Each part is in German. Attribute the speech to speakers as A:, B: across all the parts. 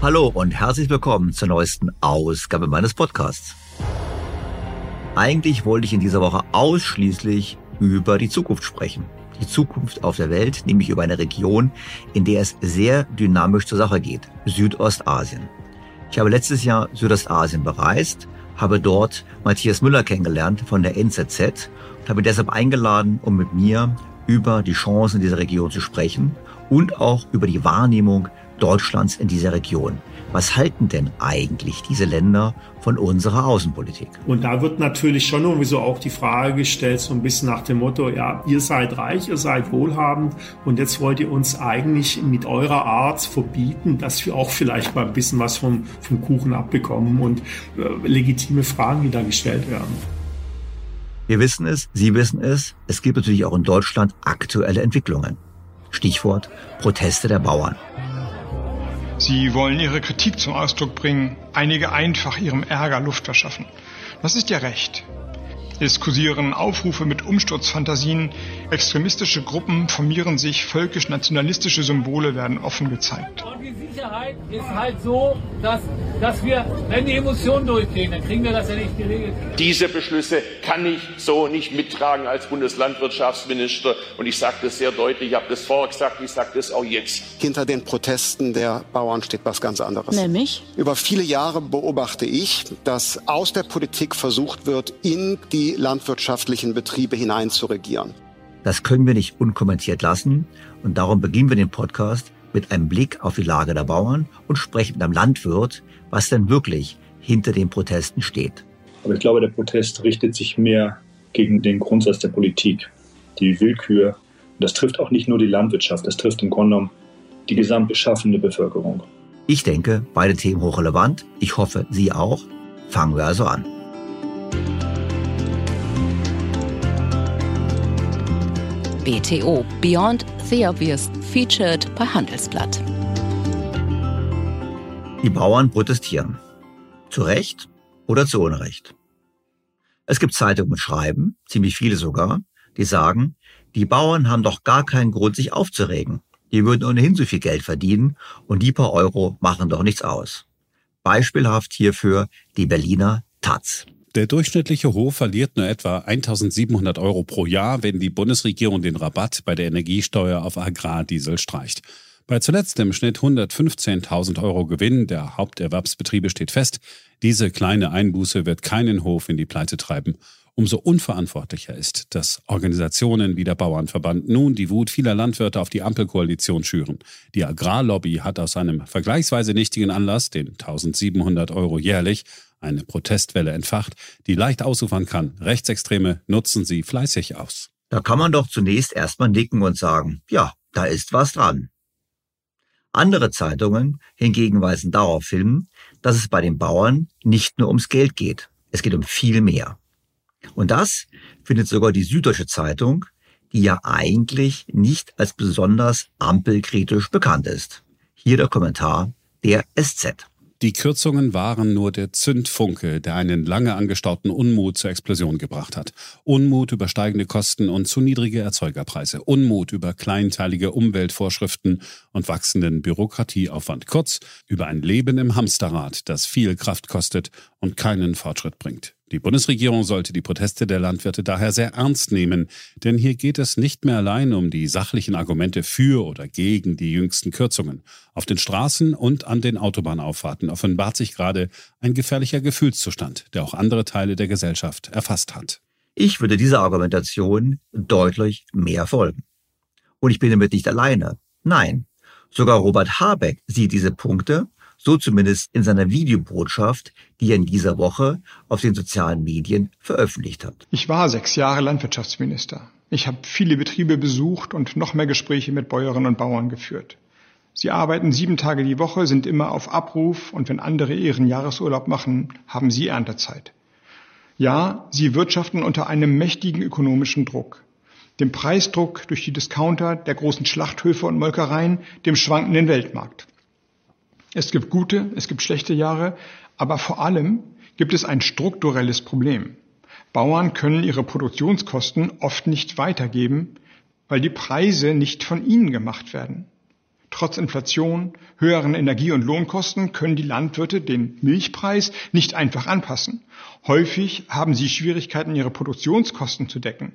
A: Hallo und herzlich willkommen zur neuesten Ausgabe meines Podcasts. Eigentlich wollte ich in dieser Woche ausschließlich über die Zukunft sprechen. Die Zukunft auf der Welt, nämlich über eine Region, in der es sehr dynamisch zur Sache geht, Südostasien. Ich habe letztes Jahr Südostasien bereist, habe dort Matthias Müller kennengelernt von der NZZ und habe deshalb eingeladen, um mit mir über die Chancen dieser Region zu sprechen und auch über die Wahrnehmung Deutschlands in dieser Region. Was halten denn eigentlich diese Länder von unserer Außenpolitik?
B: Und da wird natürlich schon irgendwie so auch die Frage gestellt, so ein bisschen nach dem Motto, ja, ihr seid reich, ihr seid wohlhabend und jetzt wollt ihr uns eigentlich mit eurer Art verbieten, dass wir auch vielleicht mal ein bisschen was vom, vom Kuchen abbekommen und äh, legitime Fragen, die da gestellt werden.
A: Wir wissen es, Sie wissen es, es gibt natürlich auch in Deutschland aktuelle Entwicklungen. Stichwort Proteste der Bauern.
C: Sie wollen ihre Kritik zum Ausdruck bringen, einige einfach ihrem Ärger Luft verschaffen. Das ist ihr Recht. Es kursieren Aufrufe mit Umsturzfantasien, extremistische Gruppen formieren sich, völkisch-nationalistische Symbole werden offen gezeigt.
D: Und die Sicherheit ist halt so, dass, dass wir, wenn die Emotionen durchgehen, dann kriegen wir das ja nicht geregelt.
E: Diese Beschlüsse kann ich so nicht mittragen als Bundeslandwirtschaftsminister. Und ich sage das sehr deutlich, ich habe das vorher gesagt, ich sage das auch jetzt.
F: Hinter den Protesten der Bauern steht was ganz anderes.
G: Nämlich?
F: Über viele Jahre beobachte ich, dass aus der Politik versucht wird, in die landwirtschaftlichen Betriebe hineinzuregieren.
A: Das können wir nicht unkommentiert lassen und darum beginnen wir den Podcast mit einem Blick auf die Lage der Bauern und sprechen mit einem Landwirt, was denn wirklich hinter den Protesten steht.
H: Aber ich glaube, der Protest richtet sich mehr gegen den Grundsatz der Politik, die Willkür das trifft auch nicht nur die Landwirtschaft, das trifft im Grunde genommen die gesamtbeschaffende Bevölkerung.
A: Ich denke, beide Themen hochrelevant. Ich hoffe, Sie auch. Fangen wir also an.
G: BTO Beyond the Obvious featured bei Handelsblatt.
A: Die Bauern protestieren. Zu Recht oder zu Unrecht. Es gibt Zeitungen mit Schreiben, ziemlich viele sogar, die sagen, die Bauern haben doch gar keinen Grund, sich aufzuregen. Die würden ohnehin so viel Geld verdienen und die paar Euro machen doch nichts aus. Beispielhaft hierfür die Berliner Taz.
I: Der durchschnittliche Hof verliert nur etwa 1700 Euro pro Jahr, wenn die Bundesregierung den Rabatt bei der Energiesteuer auf Agrardiesel streicht. Bei zuletzt im Schnitt 115.000 Euro Gewinn der Haupterwerbsbetriebe steht fest, diese kleine Einbuße wird keinen Hof in die Pleite treiben umso unverantwortlicher ist, dass Organisationen wie der Bauernverband nun die Wut vieler Landwirte auf die Ampelkoalition schüren. Die Agrarlobby hat aus einem vergleichsweise nichtigen Anlass, den 1700 Euro jährlich, eine Protestwelle entfacht, die leicht ausufern kann. Rechtsextreme nutzen sie fleißig aus.
A: Da kann man doch zunächst erstmal nicken und sagen, ja, da ist was dran. Andere Zeitungen hingegen weisen darauf hin, dass es bei den Bauern nicht nur ums Geld geht. Es geht um viel mehr. Und das findet sogar die Süddeutsche Zeitung, die ja eigentlich nicht als besonders ampelkritisch bekannt ist. Hier der Kommentar der SZ.
I: Die Kürzungen waren nur der Zündfunke, der einen lange angestauten Unmut zur Explosion gebracht hat. Unmut über steigende Kosten und zu niedrige Erzeugerpreise. Unmut über kleinteilige Umweltvorschriften und wachsenden Bürokratieaufwand. Kurz über ein Leben im Hamsterrad, das viel Kraft kostet und keinen Fortschritt bringt. Die Bundesregierung sollte die Proteste der Landwirte daher sehr ernst nehmen, denn hier geht es nicht mehr allein um die sachlichen Argumente für oder gegen die jüngsten Kürzungen. Auf den Straßen und an den Autobahnauffahrten offenbart sich gerade ein gefährlicher Gefühlszustand, der auch andere Teile der Gesellschaft erfasst hat.
A: Ich würde dieser Argumentation deutlich mehr folgen. Und ich bin damit nicht alleine. Nein, sogar Robert Habeck sieht diese Punkte so zumindest in seiner Videobotschaft, die er in dieser Woche auf den sozialen Medien veröffentlicht hat.
C: Ich war sechs Jahre Landwirtschaftsminister. Ich habe viele Betriebe besucht und noch mehr Gespräche mit Bäuerinnen und Bauern geführt. Sie arbeiten sieben Tage die Woche, sind immer auf Abruf und wenn andere ihren Jahresurlaub machen, haben sie Erntezeit. Ja, sie wirtschaften unter einem mächtigen ökonomischen Druck. Dem Preisdruck durch die Discounter der großen Schlachthöfe und Molkereien, dem schwankenden Weltmarkt. Es gibt gute, es gibt schlechte Jahre, aber vor allem gibt es ein strukturelles Problem. Bauern können ihre Produktionskosten oft nicht weitergeben, weil die Preise nicht von ihnen gemacht werden. Trotz Inflation, höheren Energie- und Lohnkosten können die Landwirte den Milchpreis nicht einfach anpassen. Häufig haben sie Schwierigkeiten, ihre Produktionskosten zu decken.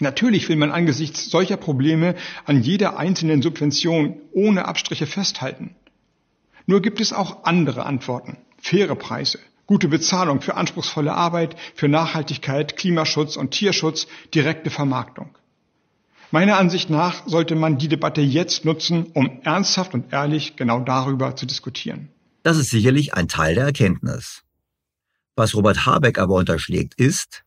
C: Natürlich will man angesichts solcher Probleme an jeder einzelnen Subvention ohne Abstriche festhalten. Nur gibt es auch andere Antworten. Faire Preise, gute Bezahlung für anspruchsvolle Arbeit, für Nachhaltigkeit, Klimaschutz und Tierschutz, direkte Vermarktung. Meiner Ansicht nach sollte man die Debatte jetzt nutzen, um ernsthaft und ehrlich genau darüber zu diskutieren.
A: Das ist sicherlich ein Teil der Erkenntnis. Was Robert Habeck aber unterschlägt, ist,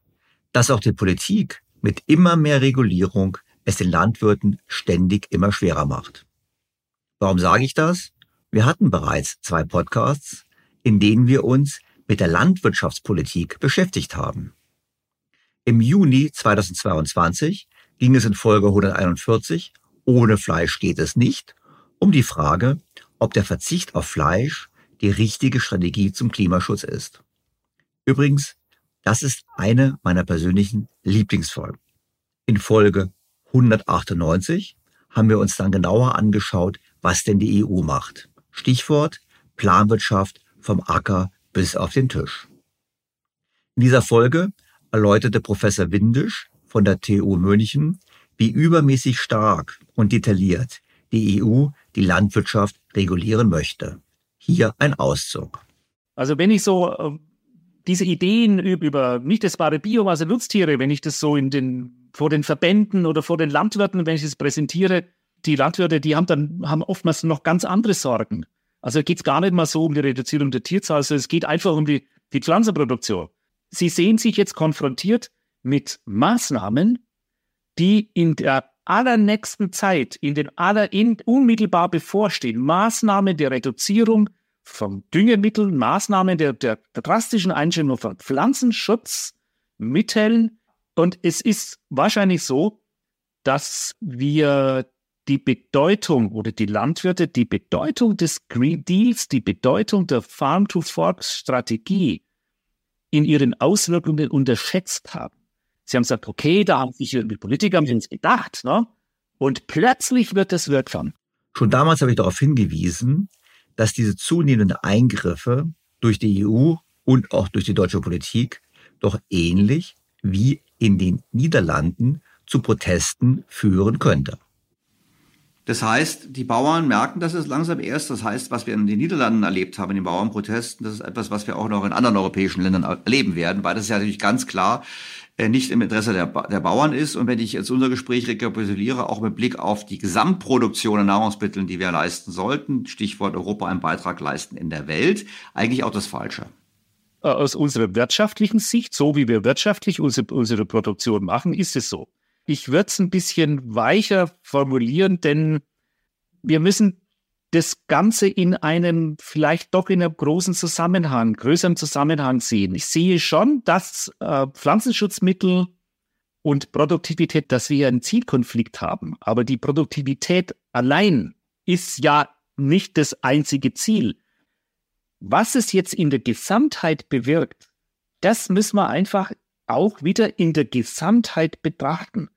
A: dass auch die Politik mit immer mehr Regulierung es den Landwirten ständig immer schwerer macht. Warum sage ich das? Wir hatten bereits zwei Podcasts, in denen wir uns mit der Landwirtschaftspolitik beschäftigt haben. Im Juni 2022 ging es in Folge 141 Ohne Fleisch geht es nicht um die Frage, ob der Verzicht auf Fleisch die richtige Strategie zum Klimaschutz ist. Übrigens, das ist eine meiner persönlichen Lieblingsfolgen. In Folge 198 haben wir uns dann genauer angeschaut, was denn die EU macht. Stichwort Planwirtschaft vom Acker bis auf den Tisch. In dieser Folge erläuterte Professor Windisch von der TU München, wie übermäßig stark und detailliert die EU die Landwirtschaft regulieren möchte. Hier ein Auszug.
J: Also wenn ich so äh, diese Ideen über, über nicht essbare Biomasse, Nutztiere, wenn ich das so in den, vor den Verbänden oder vor den Landwirten, wenn ich das präsentiere, die Landwirte, die haben dann haben oftmals noch ganz andere Sorgen. Also geht es gar nicht mal so um die Reduzierung der Tierzahl, sondern es geht einfach um die, die Pflanzenproduktion. Sie sehen sich jetzt konfrontiert mit Maßnahmen, die in der allernächsten Zeit, in den aller in, unmittelbar bevorstehen, Maßnahmen der Reduzierung von Düngemitteln, Maßnahmen der, der, der drastischen Einstellung von Pflanzenschutzmitteln. Und es ist wahrscheinlich so, dass wir die Bedeutung oder die Landwirte die Bedeutung des Green Deals, die Bedeutung der Farm-to-Fork-Strategie in ihren Auswirkungen unterschätzt haben. Sie haben gesagt, okay, da haben sich die Politiker haben sich gedacht, ne? Und plötzlich wird es wirksam.
K: Schon damals habe ich darauf hingewiesen, dass diese zunehmenden Eingriffe durch die EU und auch durch die deutsche Politik doch ähnlich wie in den Niederlanden zu Protesten führen könnte.
A: Das heißt, die Bauern merken das jetzt langsam erst. Das heißt, was wir in den Niederlanden erlebt haben, in den Bauernprotesten, das ist etwas, was wir auch noch in anderen europäischen Ländern erleben werden, weil das ja natürlich ganz klar äh, nicht im Interesse der, der Bauern ist. Und wenn ich jetzt unser Gespräch rekapituliere, auch mit Blick auf die Gesamtproduktion an Nahrungsmitteln, die wir leisten sollten, Stichwort Europa einen Beitrag leisten in der Welt, eigentlich auch das Falsche
J: äh, aus unserer wirtschaftlichen Sicht, so wie wir wirtschaftlich unsere, unsere Produktion machen, ist es so. Ich würde es ein bisschen weicher formulieren, denn wir müssen das Ganze in einem, vielleicht doch in einem großen Zusammenhang, größeren Zusammenhang sehen. Ich sehe schon, dass äh, Pflanzenschutzmittel und Produktivität, dass wir einen Zielkonflikt haben. Aber die Produktivität allein ist ja nicht das einzige Ziel. Was es jetzt in der Gesamtheit bewirkt, das müssen wir einfach auch wieder in der Gesamtheit betrachten.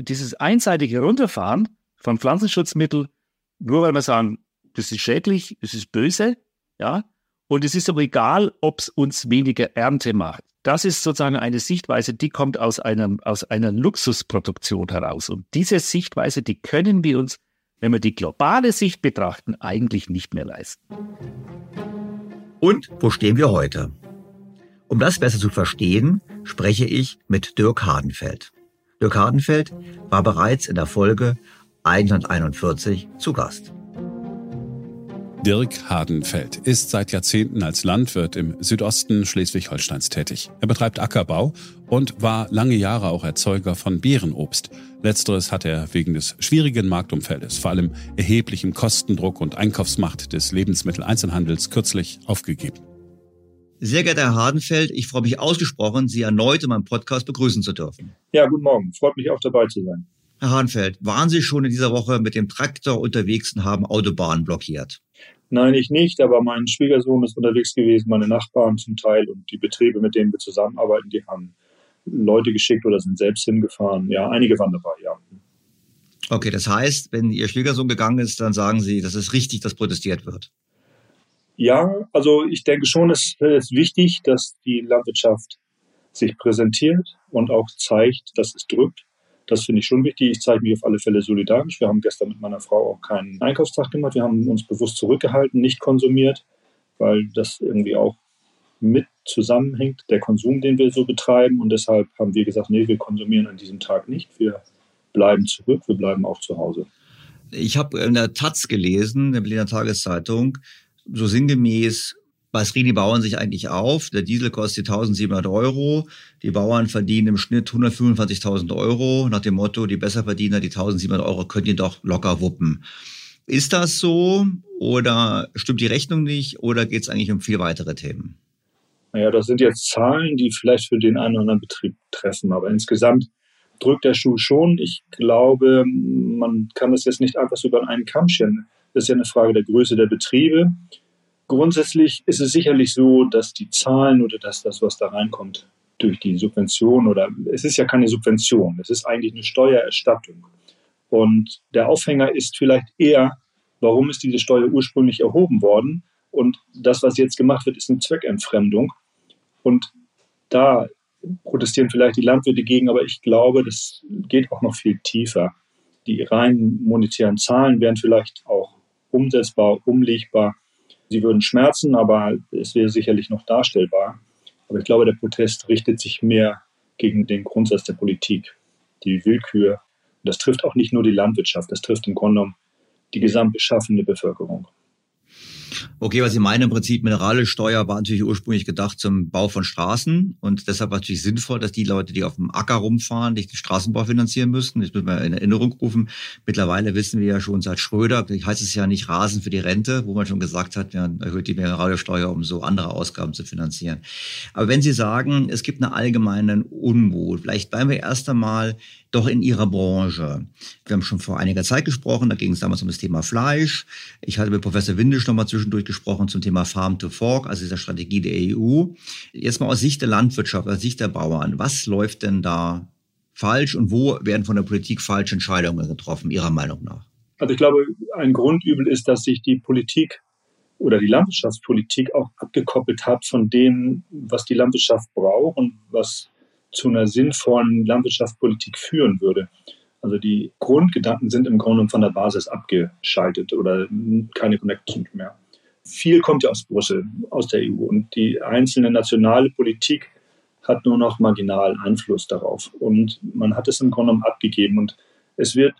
J: Dieses einseitige Runterfahren von Pflanzenschutzmitteln, nur weil wir sagen, das ist schädlich, das ist böse, ja, und es ist aber egal, ob es uns weniger Ernte macht. Das ist sozusagen eine Sichtweise, die kommt aus, einem, aus einer Luxusproduktion heraus. Und diese Sichtweise, die können wir uns, wenn wir die globale Sicht betrachten, eigentlich nicht mehr leisten.
K: Und wo stehen wir heute? Um das besser zu verstehen, spreche ich mit Dirk Hardenfeld. Dirk Hardenfeld war bereits in der Folge 141 zu Gast.
I: Dirk Hardenfeld ist seit Jahrzehnten als Landwirt im Südosten Schleswig-Holsteins tätig. Er betreibt Ackerbau und war lange Jahre auch Erzeuger von Beerenobst. Letzteres hat er wegen des schwierigen Marktumfeldes, vor allem erheblichem Kostendruck und Einkaufsmacht des Lebensmitteleinzelhandels kürzlich aufgegeben.
K: Sehr geehrter Herr Hardenfeld, ich freue mich ausgesprochen, Sie erneut in meinem Podcast begrüßen zu dürfen.
H: Ja, guten Morgen. Freut mich auch dabei zu sein.
K: Herr Hardenfeld, waren Sie schon in dieser Woche mit dem Traktor unterwegs und haben Autobahnen blockiert?
H: Nein, ich nicht, aber mein Schwiegersohn ist unterwegs gewesen, meine Nachbarn zum Teil und die Betriebe, mit denen wir zusammenarbeiten, die haben Leute geschickt oder sind selbst hingefahren. Ja, einige waren dabei, ja.
K: Okay, das heißt, wenn Ihr Schwiegersohn gegangen ist, dann sagen Sie, das ist richtig, dass protestiert wird.
H: Ja, also ich denke schon, es ist wichtig, dass die Landwirtschaft sich präsentiert und auch zeigt, dass es drückt. Das finde ich schon wichtig. Ich zeige mich auf alle Fälle solidarisch. Wir haben gestern mit meiner Frau auch keinen Einkaufstag gemacht. Wir haben uns bewusst zurückgehalten, nicht konsumiert, weil das irgendwie auch mit zusammenhängt, der Konsum, den wir so betreiben. Und deshalb haben wir gesagt, nee, wir konsumieren an diesem Tag nicht. Wir bleiben zurück, wir bleiben auch zu Hause.
K: Ich habe in der Taz gelesen, in der Berliner Tageszeitung, so sinngemäß, was regen die Bauern sich eigentlich auf? Der Diesel kostet 1700 Euro. Die Bauern verdienen im Schnitt 125.000 Euro. Nach dem Motto, die Besserverdiener, die 1700 Euro könnt ihr doch locker wuppen. Ist das so oder stimmt die Rechnung nicht oder geht es eigentlich um viel weitere Themen?
H: Naja, das sind jetzt Zahlen, die vielleicht für den einen oder anderen Betrieb treffen. Aber insgesamt drückt der Schuh schon. Ich glaube, man kann das jetzt nicht einfach so über einen Kamm scheren. Das ist ja eine Frage der Größe der Betriebe. Grundsätzlich ist es sicherlich so, dass die Zahlen oder dass das, was da reinkommt, durch die Subvention oder es ist ja keine Subvention, es ist eigentlich eine Steuererstattung. Und der Aufhänger ist vielleicht eher, warum ist diese Steuer ursprünglich erhoben worden? Und das, was jetzt gemacht wird, ist eine Zweckentfremdung. Und da protestieren vielleicht die Landwirte gegen, aber ich glaube, das geht auch noch viel tiefer. Die rein monetären Zahlen wären vielleicht auch umsetzbar, umlegbar. Sie würden schmerzen, aber es wäre sicherlich noch darstellbar. Aber ich glaube, der Protest richtet sich mehr gegen den Grundsatz der Politik, die Willkür. Und das trifft auch nicht nur die Landwirtschaft, das trifft im Grunde genommen die gesamtbeschaffende Bevölkerung.
A: Okay, was ich meine, im Prinzip Mineralsteuer war natürlich ursprünglich gedacht zum Bau von Straßen und deshalb war es natürlich sinnvoll, dass die Leute, die auf dem Acker rumfahren, nicht den Straßenbau finanzieren müssten. Das müssen wir in Erinnerung rufen. Mittlerweile wissen wir ja schon seit Schröder, heißt es ja nicht Rasen für die Rente, wo man schon gesagt hat, man erhöht die Mineralsteuer, um so andere Ausgaben zu finanzieren. Aber wenn Sie sagen, es gibt einen allgemeinen Unmut, vielleicht bleiben wir erst einmal doch in Ihrer Branche. Wir haben schon vor einiger Zeit gesprochen, da ging es damals um das Thema Fleisch. Ich hatte mit Professor Windisch nochmal zwischendurch gesprochen zum Thema Farm to Fork, also dieser Strategie der EU. Jetzt mal aus Sicht der Landwirtschaft, aus Sicht der Bauern, was läuft denn da falsch und wo werden von der Politik falsche Entscheidungen getroffen, Ihrer Meinung nach?
H: Also ich glaube, ein Grundübel ist, dass sich die Politik oder die Landwirtschaftspolitik auch abgekoppelt hat von dem, was die Landwirtschaft braucht und was zu einer sinnvollen Landwirtschaftspolitik führen würde. Also die Grundgedanken sind im Grunde von der Basis abgeschaltet oder keine Connection mehr. Viel kommt ja aus Brüssel, aus der EU und die einzelne nationale Politik hat nur noch marginalen Einfluss darauf. Und man hat es im Grunde genommen abgegeben und es wird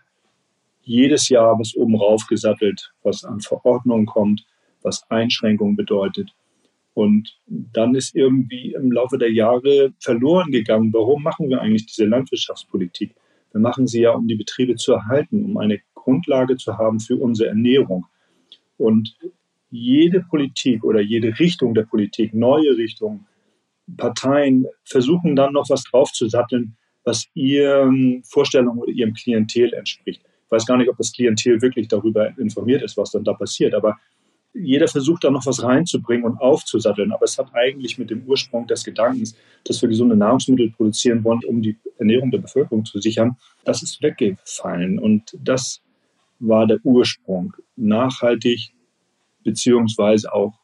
H: jedes Jahr was oben rauf gesattelt, was an Verordnungen kommt, was Einschränkungen bedeutet. Und dann ist irgendwie im Laufe der Jahre verloren gegangen, warum machen wir eigentlich diese Landwirtschaftspolitik? Wir machen sie ja, um die Betriebe zu erhalten, um eine Grundlage zu haben für unsere Ernährung. Und jede Politik oder jede Richtung der Politik, neue Richtungen, Parteien versuchen dann noch was draufzusatteln, was ihren Vorstellungen oder ihrem Klientel entspricht. Ich weiß gar nicht, ob das Klientel wirklich darüber informiert ist, was dann da passiert, aber jeder versucht da noch was reinzubringen und aufzusatteln, aber es hat eigentlich mit dem Ursprung des Gedankens, dass wir gesunde Nahrungsmittel produzieren wollen, um die Ernährung der Bevölkerung zu sichern, das ist weggefallen. Und das war der Ursprung. Nachhaltig beziehungsweise auch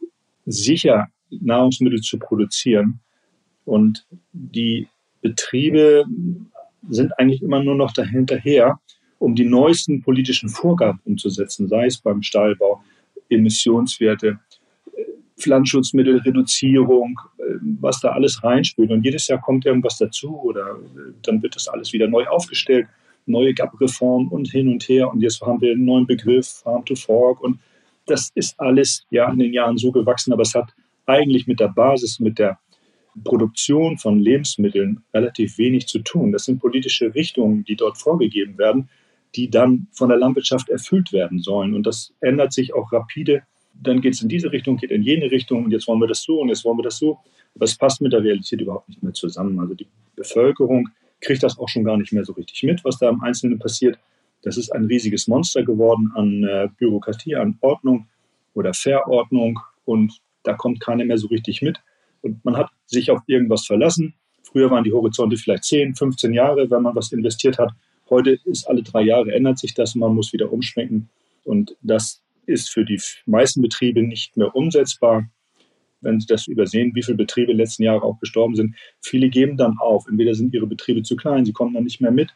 H: sicher Nahrungsmittel zu produzieren. Und die Betriebe sind eigentlich immer nur noch dahinterher, um die neuesten politischen Vorgaben umzusetzen, sei es beim Stallbau, Emissionswerte, Pflanzenschutzmittelreduzierung, was da alles reinspielt. Und jedes Jahr kommt irgendwas dazu oder dann wird das alles wieder neu aufgestellt, neue GAP-Reform und hin und her. Und jetzt haben wir einen neuen Begriff, Farm to Fork. Und das ist alles ja in den Jahren so gewachsen, aber es hat eigentlich mit der Basis, mit der Produktion von Lebensmitteln relativ wenig zu tun. Das sind politische Richtungen, die dort vorgegeben werden die dann von der Landwirtschaft erfüllt werden sollen. Und das ändert sich auch rapide. Dann geht es in diese Richtung, geht in jene Richtung und jetzt wollen wir das so und jetzt wollen wir das so. Aber es passt mit der Realität überhaupt nicht mehr zusammen. Also die Bevölkerung kriegt das auch schon gar nicht mehr so richtig mit, was da im Einzelnen passiert. Das ist ein riesiges Monster geworden an äh, Bürokratie, an Ordnung oder Verordnung und da kommt keiner mehr so richtig mit. Und man hat sich auf irgendwas verlassen. Früher waren die Horizonte vielleicht 10, 15 Jahre, wenn man was investiert hat. Heute ist alle drei Jahre ändert sich das, man muss wieder umschwenken. Und das ist für die meisten Betriebe nicht mehr umsetzbar. Wenn Sie das übersehen, wie viele Betriebe letzten Jahre auch gestorben sind, viele geben dann auf. Entweder sind ihre Betriebe zu klein, sie kommen dann nicht mehr mit.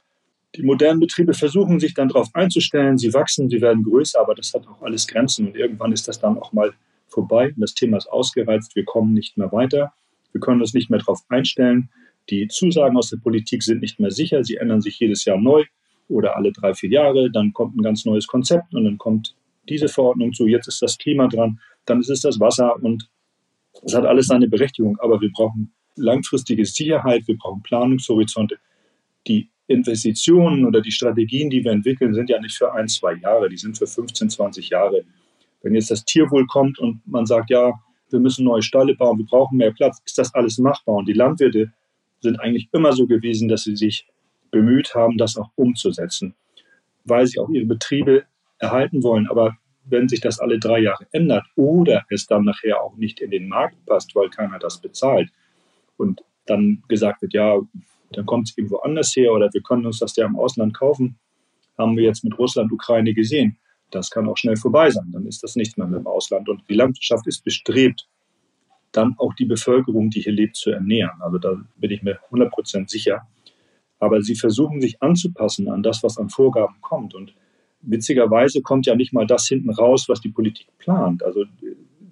H: Die modernen Betriebe versuchen sich dann darauf einzustellen, sie wachsen, sie werden größer, aber das hat auch alles Grenzen und irgendwann ist das dann auch mal vorbei. Das Thema ist ausgereizt, wir kommen nicht mehr weiter, wir können uns nicht mehr darauf einstellen. Die Zusagen aus der Politik sind nicht mehr sicher, sie ändern sich jedes Jahr neu oder alle drei, vier Jahre. Dann kommt ein ganz neues Konzept und dann kommt diese Verordnung zu, jetzt ist das Klima dran, dann ist es das Wasser und es hat alles seine Berechtigung, aber wir brauchen langfristige Sicherheit, wir brauchen Planungshorizonte. Die Investitionen oder die Strategien, die wir entwickeln, sind ja nicht für ein, zwei Jahre, die sind für 15, 20 Jahre. Wenn jetzt das Tierwohl kommt und man sagt, ja, wir müssen neue Stalle bauen, wir brauchen mehr Platz, ist das alles machbar. Und die Landwirte sind eigentlich immer so gewesen, dass sie sich bemüht haben, das auch umzusetzen, weil sie auch ihre Betriebe erhalten wollen. Aber wenn sich das alle drei Jahre ändert oder es dann nachher auch nicht in den Markt passt, weil keiner das bezahlt und dann gesagt wird, ja, dann kommt es irgendwo anders her oder wir können uns das ja im Ausland kaufen, haben wir jetzt mit Russland, Ukraine gesehen. Das kann auch schnell vorbei sein. Dann ist das nichts mehr mit dem Ausland. Und die Landwirtschaft ist bestrebt, dann auch die Bevölkerung, die hier lebt, zu ernähren. Also da bin ich mir 100 Prozent sicher. Aber sie versuchen sich anzupassen an das, was an Vorgaben kommt. Und witzigerweise kommt ja nicht mal das hinten raus, was die Politik plant. Also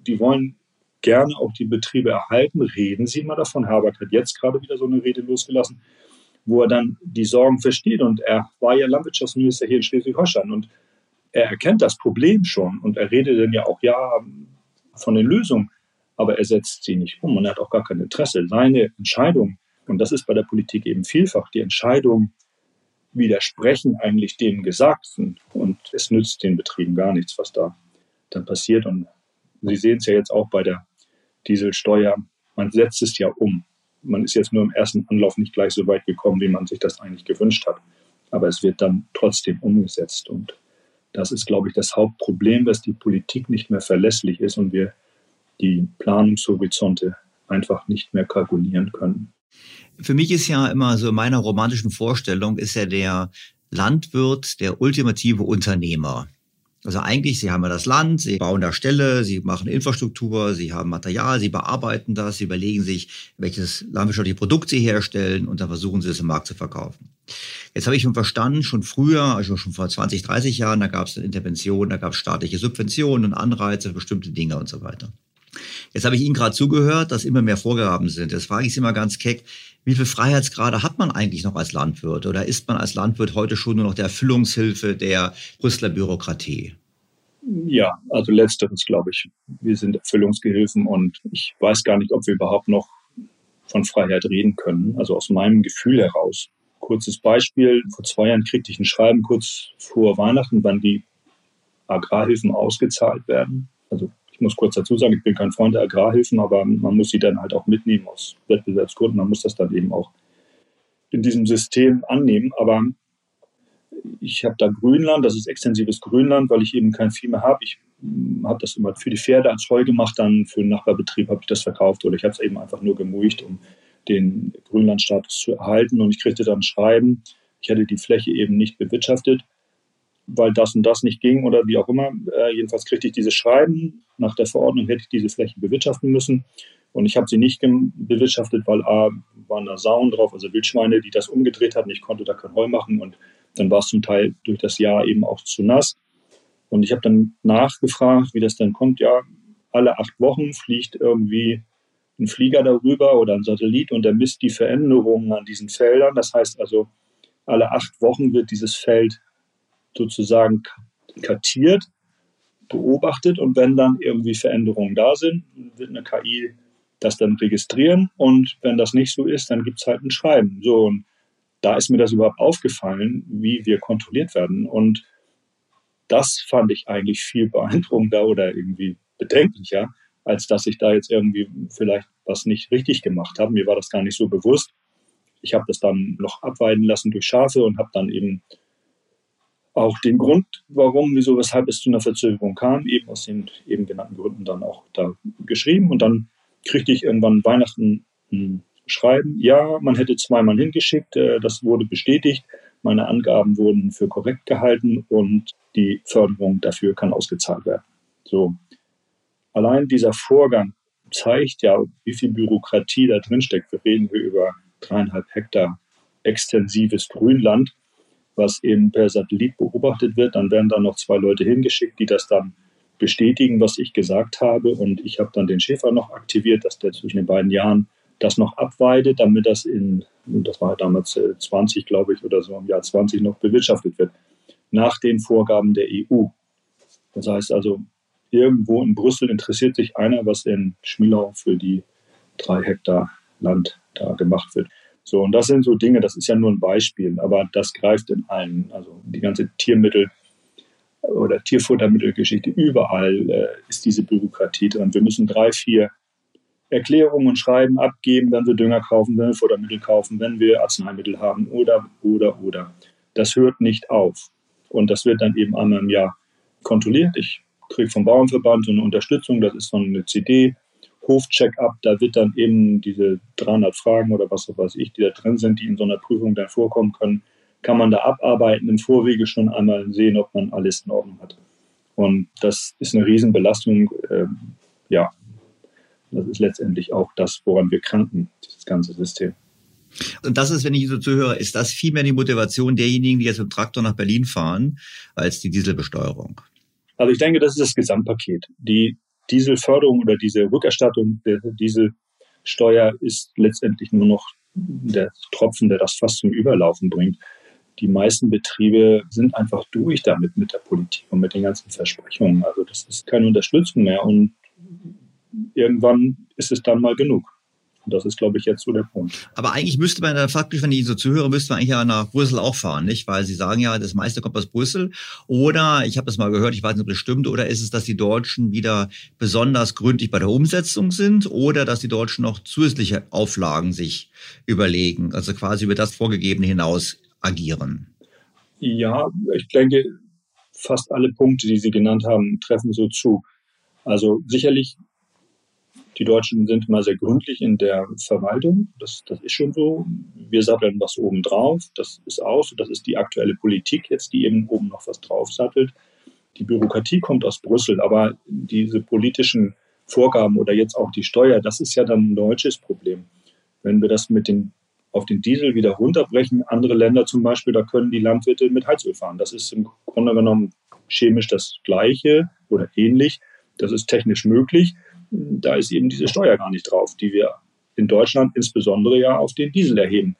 H: die wollen gerne auch die Betriebe erhalten. Reden Sie mal davon. Herbert hat jetzt gerade wieder so eine Rede losgelassen, wo er dann die Sorgen versteht. Und er war ja Landwirtschaftsminister hier in Schleswig-Holstein und er erkennt das Problem schon und er redet dann ja auch, ja, von den Lösungen, aber er setzt sie nicht um und er hat auch gar kein Interesse. Seine Entscheidung, und das ist bei der Politik eben vielfach, die Entscheidung widersprechen eigentlich dem Gesagten und es nützt den Betrieben gar nichts, was da dann passiert. Und Sie sehen es ja jetzt auch bei der Dieselsteuer, man setzt es ja um. Man ist jetzt nur im ersten Anlauf nicht gleich so weit gekommen, wie man sich das eigentlich gewünscht hat. Aber es wird dann trotzdem umgesetzt. Und das ist, glaube ich, das Hauptproblem, dass die Politik nicht mehr verlässlich ist und wir die Planungshorizonte einfach nicht mehr kalkulieren können.
A: Für mich ist ja immer so in meiner romantischen Vorstellung ist ja der Landwirt der ultimative Unternehmer. Also eigentlich, sie haben ja das Land, sie bauen da Ställe, sie machen Infrastruktur, sie haben Material, sie bearbeiten das, sie überlegen sich, welches landwirtschaftliche Produkt sie herstellen und dann versuchen sie es im Markt zu verkaufen. Jetzt habe ich schon verstanden, schon früher, also schon vor 20, 30 Jahren, da gab es Interventionen, da gab es staatliche Subventionen und Anreize für bestimmte Dinge und so weiter. Jetzt habe ich Ihnen gerade zugehört, dass immer mehr Vorgaben sind. Jetzt frage ich Sie mal ganz keck, wie viel Freiheitsgrade hat man eigentlich noch als Landwirt? Oder ist man als Landwirt heute schon nur noch der Erfüllungshilfe der Brüsseler Bürokratie?
H: Ja, also letzteres glaube ich. Wir sind Erfüllungsgehilfen und ich weiß gar nicht, ob wir überhaupt noch von Freiheit reden können. Also aus meinem Gefühl heraus. Kurzes Beispiel. Vor zwei Jahren kriegte ich ein Schreiben kurz vor Weihnachten, wann die Agrarhilfen ausgezahlt werden. Also ich muss kurz dazu sagen, ich bin kein Freund der Agrarhilfen, aber man muss sie dann halt auch mitnehmen aus Wettbewerbsgründen. Man muss das dann eben auch in diesem System annehmen. Aber ich habe da Grünland, das ist extensives Grünland, weil ich eben kein Vieh mehr habe. Ich hm, habe das immer für die Pferde als Heu gemacht, dann für einen Nachbarbetrieb habe ich das verkauft oder ich habe es eben einfach nur gemuigt, um den Grünlandstatus zu erhalten. Und ich kriegte dann Schreiben, ich hätte die Fläche eben nicht bewirtschaftet weil das und das nicht ging oder wie auch immer. Äh, jedenfalls kriegte ich diese Schreiben. Nach der Verordnung hätte ich diese Fläche bewirtschaften müssen. Und ich habe sie nicht bewirtschaftet, weil A, waren da Sauen drauf, also Wildschweine, die das umgedreht hatten. Ich konnte da kein Heu machen und dann war es zum Teil durch das Jahr eben auch zu nass. Und ich habe dann nachgefragt, wie das dann kommt. Ja, alle acht Wochen fliegt irgendwie ein Flieger darüber oder ein Satellit und der misst die Veränderungen an diesen Feldern. Das heißt also, alle acht Wochen wird dieses Feld sozusagen kartiert, beobachtet und wenn dann irgendwie Veränderungen da sind, wird eine KI das dann registrieren und wenn das nicht so ist, dann gibt es halt ein Schreiben. So und da ist mir das überhaupt aufgefallen, wie wir kontrolliert werden und das fand ich eigentlich viel beeindruckender oder irgendwie bedenklicher, als dass ich da jetzt irgendwie vielleicht was nicht richtig gemacht habe. Mir war das gar nicht so bewusst. Ich habe das dann noch abweiden lassen durch Schafe und habe dann eben auch den Grund, warum, wieso, weshalb es zu einer Verzögerung kam, eben aus den eben genannten Gründen dann auch da geschrieben. Und dann kriegte ich irgendwann Weihnachten ein Schreiben, ja, man hätte zweimal hingeschickt, äh, das wurde bestätigt, meine Angaben wurden für korrekt gehalten und die Förderung dafür kann ausgezahlt werden. So. Allein dieser Vorgang zeigt ja, wie viel Bürokratie da drin steckt. Wir reden hier über dreieinhalb Hektar extensives Grünland was eben per Satellit beobachtet wird. Dann werden da noch zwei Leute hingeschickt, die das dann bestätigen, was ich gesagt habe. Und ich habe dann den Schäfer noch aktiviert, dass der zwischen den beiden Jahren das noch abweidet, damit das in, das war damals 20, äh, glaube ich, oder so im Jahr 20 noch bewirtschaftet wird, nach den Vorgaben der EU. Das heißt also, irgendwo in Brüssel interessiert sich einer, was in Schmielau für die drei Hektar Land da gemacht wird. So, und das sind so Dinge, das ist ja nur ein Beispiel, aber das greift in allen. Also die ganze Tiermittel- oder Tierfuttermittelgeschichte, überall äh, ist diese Bürokratie drin. Wir müssen drei, vier Erklärungen und Schreiben abgeben, wenn wir Dünger kaufen, wenn wir Futtermittel kaufen, wenn wir Arzneimittel haben oder, oder, oder. Das hört nicht auf. Und das wird dann eben einmal im Jahr kontrolliert. Ich kriege vom Bauernverband so eine Unterstützung, das ist so eine CD, Hofcheck-up, da wird dann eben diese 300 Fragen oder was weiß ich, die da drin sind, die in so einer Prüfung dann vorkommen können, kann man da abarbeiten, im Vorwege schon einmal sehen, ob man alles in Ordnung hat. Und das ist eine Riesenbelastung. Ähm, ja, das ist letztendlich auch das, woran wir kranken, dieses ganze System.
A: Und das ist, wenn ich so zuhöre, ist das viel mehr die Motivation derjenigen, die jetzt mit dem Traktor nach Berlin fahren, als die Dieselbesteuerung?
H: Also ich denke, das ist das Gesamtpaket. Die Dieselförderung oder diese Rückerstattung der Dieselsteuer ist letztendlich nur noch der Tropfen, der das fast zum Überlaufen bringt. Die meisten Betriebe sind einfach durch damit mit der Politik und mit den ganzen Versprechungen. Also das ist keine Unterstützung mehr. Und irgendwann ist es dann mal genug. Und das ist, glaube ich, jetzt so der Punkt.
A: Aber eigentlich müsste man da faktisch, wenn ich so zuhöre, müsste man eigentlich ja nach Brüssel auch fahren, nicht? Weil Sie sagen ja, das meiste kommt aus Brüssel. Oder, ich habe das mal gehört, ich weiß nicht, ob das stimmt, oder ist es, dass die Deutschen wieder besonders gründlich bei der Umsetzung sind oder dass die Deutschen noch zusätzliche Auflagen sich überlegen, also quasi über das Vorgegebene hinaus agieren?
H: Ja, ich denke, fast alle Punkte, die Sie genannt haben, treffen so zu. Also sicherlich die Deutschen sind immer sehr gründlich in der Verwaltung. Das, das ist schon so. Wir satteln was oben drauf. Das ist aus. Das ist die aktuelle Politik jetzt, die eben oben noch was drauf sattelt. Die Bürokratie kommt aus Brüssel, aber diese politischen Vorgaben oder jetzt auch die Steuer, das ist ja dann ein deutsches Problem. Wenn wir das mit den, auf den Diesel wieder runterbrechen, andere Länder zum Beispiel, da können die Landwirte mit Heizöl fahren. Das ist im Grunde genommen chemisch das Gleiche oder ähnlich. Das ist technisch möglich da ist eben diese Steuer gar nicht drauf, die wir in Deutschland insbesondere ja auf den Diesel erheben.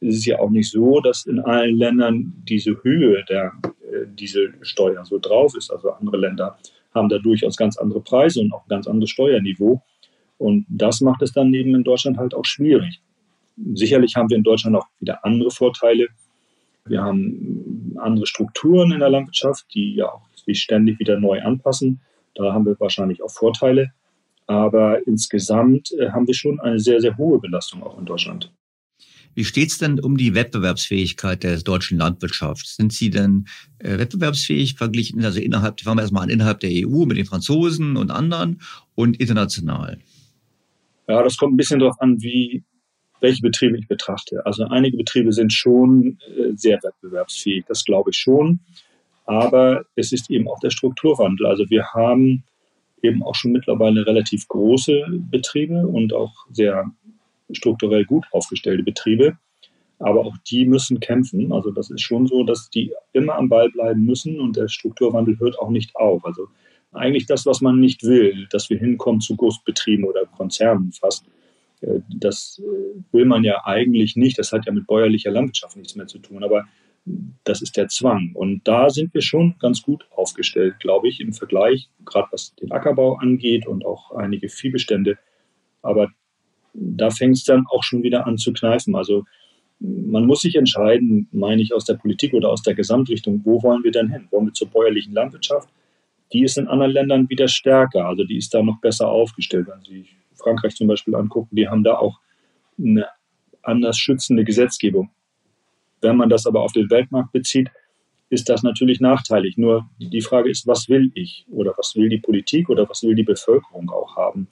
H: Es ist ja auch nicht so, dass in allen Ländern diese Höhe der äh, Dieselsteuer so drauf ist. Also andere Länder haben da durchaus ganz andere Preise und auch ein ganz anderes Steuerniveau. Und das macht es dann eben in Deutschland halt auch schwierig. Sicherlich haben wir in Deutschland auch wieder andere Vorteile. Wir haben andere Strukturen in der Landwirtschaft, die ja auch sich ständig wieder neu anpassen. Da haben wir wahrscheinlich auch Vorteile. Aber insgesamt äh, haben wir schon eine sehr, sehr hohe Belastung auch in Deutschland.
A: Wie steht es denn um die Wettbewerbsfähigkeit der deutschen Landwirtschaft? Sind Sie denn äh, wettbewerbsfähig verglichen, also innerhalb, fangen wir erstmal an, innerhalb der EU mit den Franzosen und anderen und international?
H: Ja, das kommt ein bisschen darauf an, wie, welche Betriebe ich betrachte. Also einige Betriebe sind schon äh, sehr wettbewerbsfähig, das glaube ich schon. Aber es ist eben auch der Strukturwandel. Also wir haben eben auch schon mittlerweile relativ große Betriebe und auch sehr strukturell gut aufgestellte Betriebe. Aber auch die müssen kämpfen. Also das ist schon so, dass die immer am Ball bleiben müssen und der Strukturwandel hört auch nicht auf. Also eigentlich das, was man nicht will, dass wir hinkommen zu Großbetrieben oder Konzernen fast. Äh, das äh, will man ja eigentlich nicht. Das hat ja mit bäuerlicher Landwirtschaft nichts mehr zu tun. Aber das ist der Zwang. Und da sind wir schon ganz gut aufgestellt, glaube ich, im Vergleich, gerade was den Ackerbau angeht und auch einige Viehbestände. Aber da fängt es dann auch schon wieder an zu kneifen. Also man muss sich entscheiden, meine ich, aus der Politik oder aus der Gesamtrichtung, wo wollen wir denn hin? Wollen wir zur bäuerlichen Landwirtschaft? Die ist in anderen Ländern wieder stärker, also die ist da noch besser aufgestellt. Wenn Sie Frankreich zum Beispiel angucken, die haben da auch eine anders schützende Gesetzgebung. Wenn man das aber auf den Weltmarkt bezieht, ist das natürlich nachteilig. Nur die Frage ist, was will ich oder was will die Politik oder was will die Bevölkerung auch haben?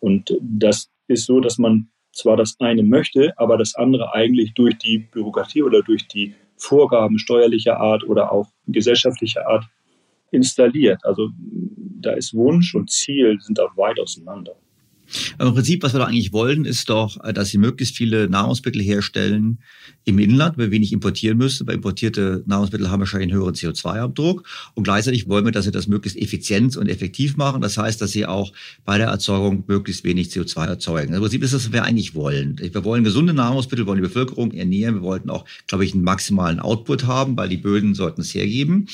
H: Und das ist so, dass man zwar das eine möchte, aber das andere eigentlich durch die Bürokratie oder durch die Vorgaben steuerlicher Art oder auch gesellschaftlicher Art installiert. Also da ist Wunsch und Ziel sind da weit auseinander.
A: Aber Im Prinzip, was wir da eigentlich wollen, ist doch, äh, dass sie möglichst viele Nahrungsmittel herstellen im Inland, weil wir wenig importieren müssen. Weil importierte Nahrungsmittel haben wahrscheinlich einen höheren CO2-Abdruck. Und gleichzeitig wollen wir, dass sie das möglichst effizient und effektiv machen. Das heißt, dass sie auch bei der Erzeugung möglichst wenig CO2 erzeugen. Im Prinzip ist das, was wir eigentlich wollen. Wir wollen gesunde Nahrungsmittel, wollen die Bevölkerung ernähren. Wir wollten auch, glaube ich, einen maximalen Output haben, weil die Böden sollten es hergeben.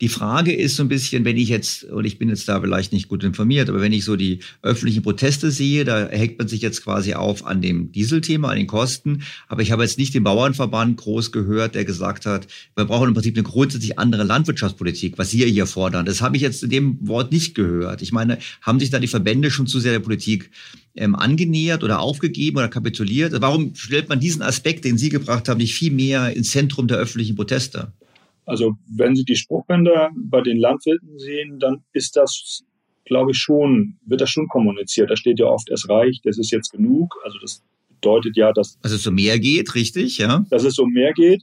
A: Die Frage ist so ein bisschen, wenn ich jetzt, und ich bin jetzt da vielleicht nicht gut informiert, aber wenn ich so die öffentlichen Proteste sehe, da hängt man sich jetzt quasi auf an dem Dieselthema, an den Kosten. Aber ich habe jetzt nicht den Bauernverband groß gehört, der gesagt hat, wir brauchen im Prinzip eine grundsätzlich andere Landwirtschaftspolitik, was Sie hier fordern. Das habe ich jetzt in dem Wort nicht gehört. Ich meine, haben sich da die Verbände schon zu sehr der Politik ähm, angenähert oder aufgegeben oder kapituliert? Warum stellt man diesen Aspekt, den Sie gebracht haben, nicht viel mehr ins Zentrum der öffentlichen Proteste?
H: Also wenn Sie die Spruchbänder bei den Landwirten sehen, dann ist das, glaube ich, schon, wird das schon kommuniziert. Da steht ja oft, es reicht, es ist jetzt genug. Also das bedeutet ja, dass...
A: Dass es um mehr geht, richtig, ja?
H: Dass es um mehr geht.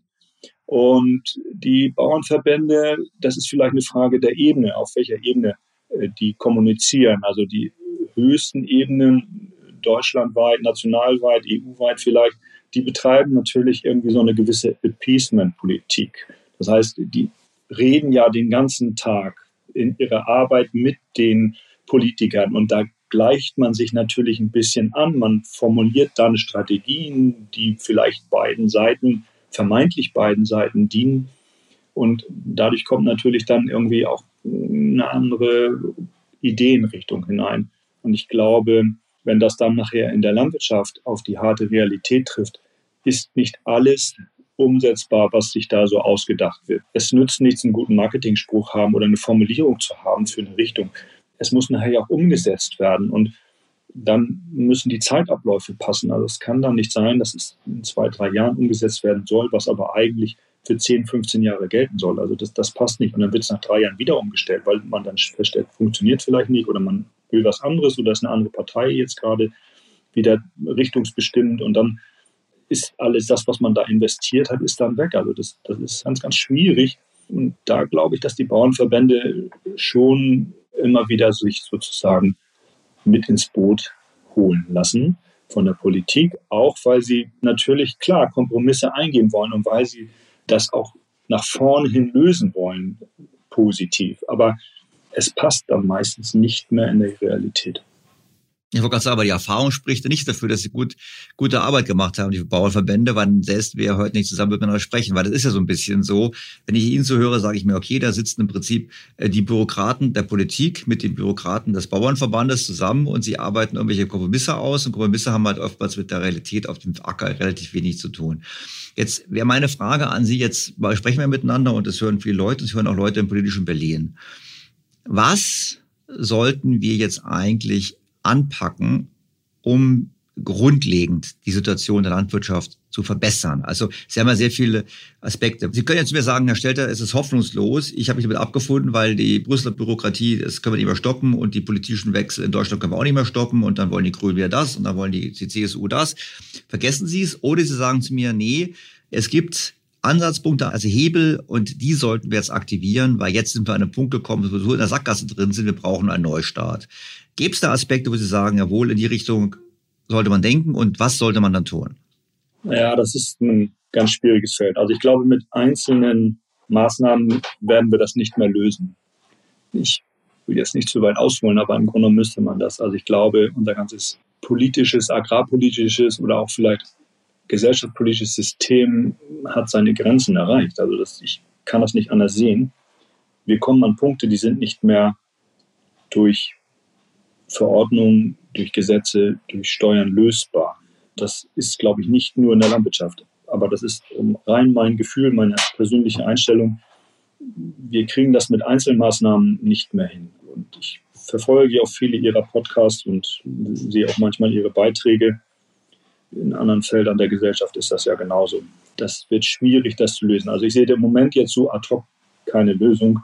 H: Und die Bauernverbände, das ist vielleicht eine Frage der Ebene, auf welcher Ebene äh, die kommunizieren. Also die höchsten Ebenen, deutschlandweit, nationalweit, EU-weit vielleicht, die betreiben natürlich irgendwie so eine gewisse Appeasement-Politik. Das heißt, die reden ja den ganzen Tag in ihrer Arbeit mit den Politikern und da gleicht man sich natürlich ein bisschen an. Man formuliert dann Strategien, die vielleicht beiden Seiten, vermeintlich beiden Seiten dienen. Und dadurch kommt natürlich dann irgendwie auch eine andere Ideenrichtung hinein. Und ich glaube, wenn das dann nachher in der Landwirtschaft auf die harte Realität trifft, ist nicht alles umsetzbar, was sich da so ausgedacht wird. Es nützt nichts, einen guten Marketingspruch haben oder eine Formulierung zu haben für eine Richtung. Es muss nachher ja auch umgesetzt werden und dann müssen die Zeitabläufe passen. Also es kann dann nicht sein, dass es in zwei, drei Jahren umgesetzt werden soll, was aber eigentlich für 10, 15 Jahre gelten soll. Also das, das passt nicht. Und dann wird es nach drei Jahren wieder umgestellt, weil man dann feststellt, funktioniert vielleicht nicht oder man will was anderes oder ist eine andere Partei jetzt gerade wieder richtungsbestimmt und dann ist alles das, was man da investiert hat, ist dann weg. Also das, das ist ganz, ganz schwierig. Und da glaube ich, dass die Bauernverbände schon immer wieder sich sozusagen mit ins Boot holen lassen von der Politik, auch weil sie natürlich klar Kompromisse eingehen wollen und weil sie das auch nach vorn hin lösen wollen, positiv. Aber es passt dann meistens nicht mehr in der Realität.
A: Ich wollte gerade sagen, aber die Erfahrung spricht nicht dafür, dass sie gut, gute Arbeit gemacht haben, die Bauernverbände, weil selbst wir heute nicht zusammen miteinander sprechen, weil das ist ja so ein bisschen so. Wenn ich Ihnen so höre, sage ich mir, okay, da sitzen im Prinzip äh, die Bürokraten der Politik mit den Bürokraten des Bauernverbandes zusammen und sie arbeiten irgendwelche Kompromisse aus und Kompromisse haben halt oftmals mit der Realität auf dem Acker relativ wenig zu tun. Jetzt wäre meine Frage an Sie, jetzt sprechen wir miteinander und das hören viele Leute, das hören auch Leute im politischen Berlin. Was sollten wir jetzt eigentlich anpacken, um grundlegend die Situation der Landwirtschaft zu verbessern. Also Sie haben ja sehr viele Aspekte. Sie können jetzt mir sagen, Herr Stelter, es ist hoffnungslos. Ich habe mich damit abgefunden, weil die Brüsseler Bürokratie, das können wir nicht mehr stoppen und die politischen Wechsel in Deutschland können wir auch nicht mehr stoppen und dann wollen die Grünen wieder das und dann wollen die, CSU das. Vergessen Sie es oder Sie sagen zu mir, nee, es gibt Ansatzpunkte, also Hebel und die sollten wir jetzt aktivieren, weil jetzt sind wir an einen Punkt gekommen, wo wir so in der Sackgasse drin sind, wir brauchen einen Neustart. Gibt es da Aspekte, wo Sie sagen, jawohl, in die Richtung sollte man denken und was sollte man dann tun?
H: Ja, das ist ein ganz schwieriges Feld. Also ich glaube, mit einzelnen Maßnahmen werden wir das nicht mehr lösen. Ich will jetzt nicht zu weit ausholen, aber im Grunde müsste man das. Also ich glaube, unser ganzes politisches, agrarpolitisches oder auch vielleicht gesellschaftspolitisches System hat seine Grenzen erreicht. Also das, ich kann das nicht anders sehen. Wir kommen an Punkte, die sind nicht mehr durch Verordnungen, durch Gesetze, durch Steuern lösbar. Das ist, glaube ich, nicht nur in der Landwirtschaft. Aber das ist rein mein Gefühl, meine persönliche Einstellung. Wir kriegen das mit Einzelmaßnahmen nicht mehr hin. Und ich verfolge auch viele Ihrer Podcasts und sehe auch manchmal Ihre Beiträge. In anderen Feldern der Gesellschaft ist das ja genauso. Das wird schwierig, das zu lösen. Also ich sehe im Moment jetzt so ad hoc keine Lösung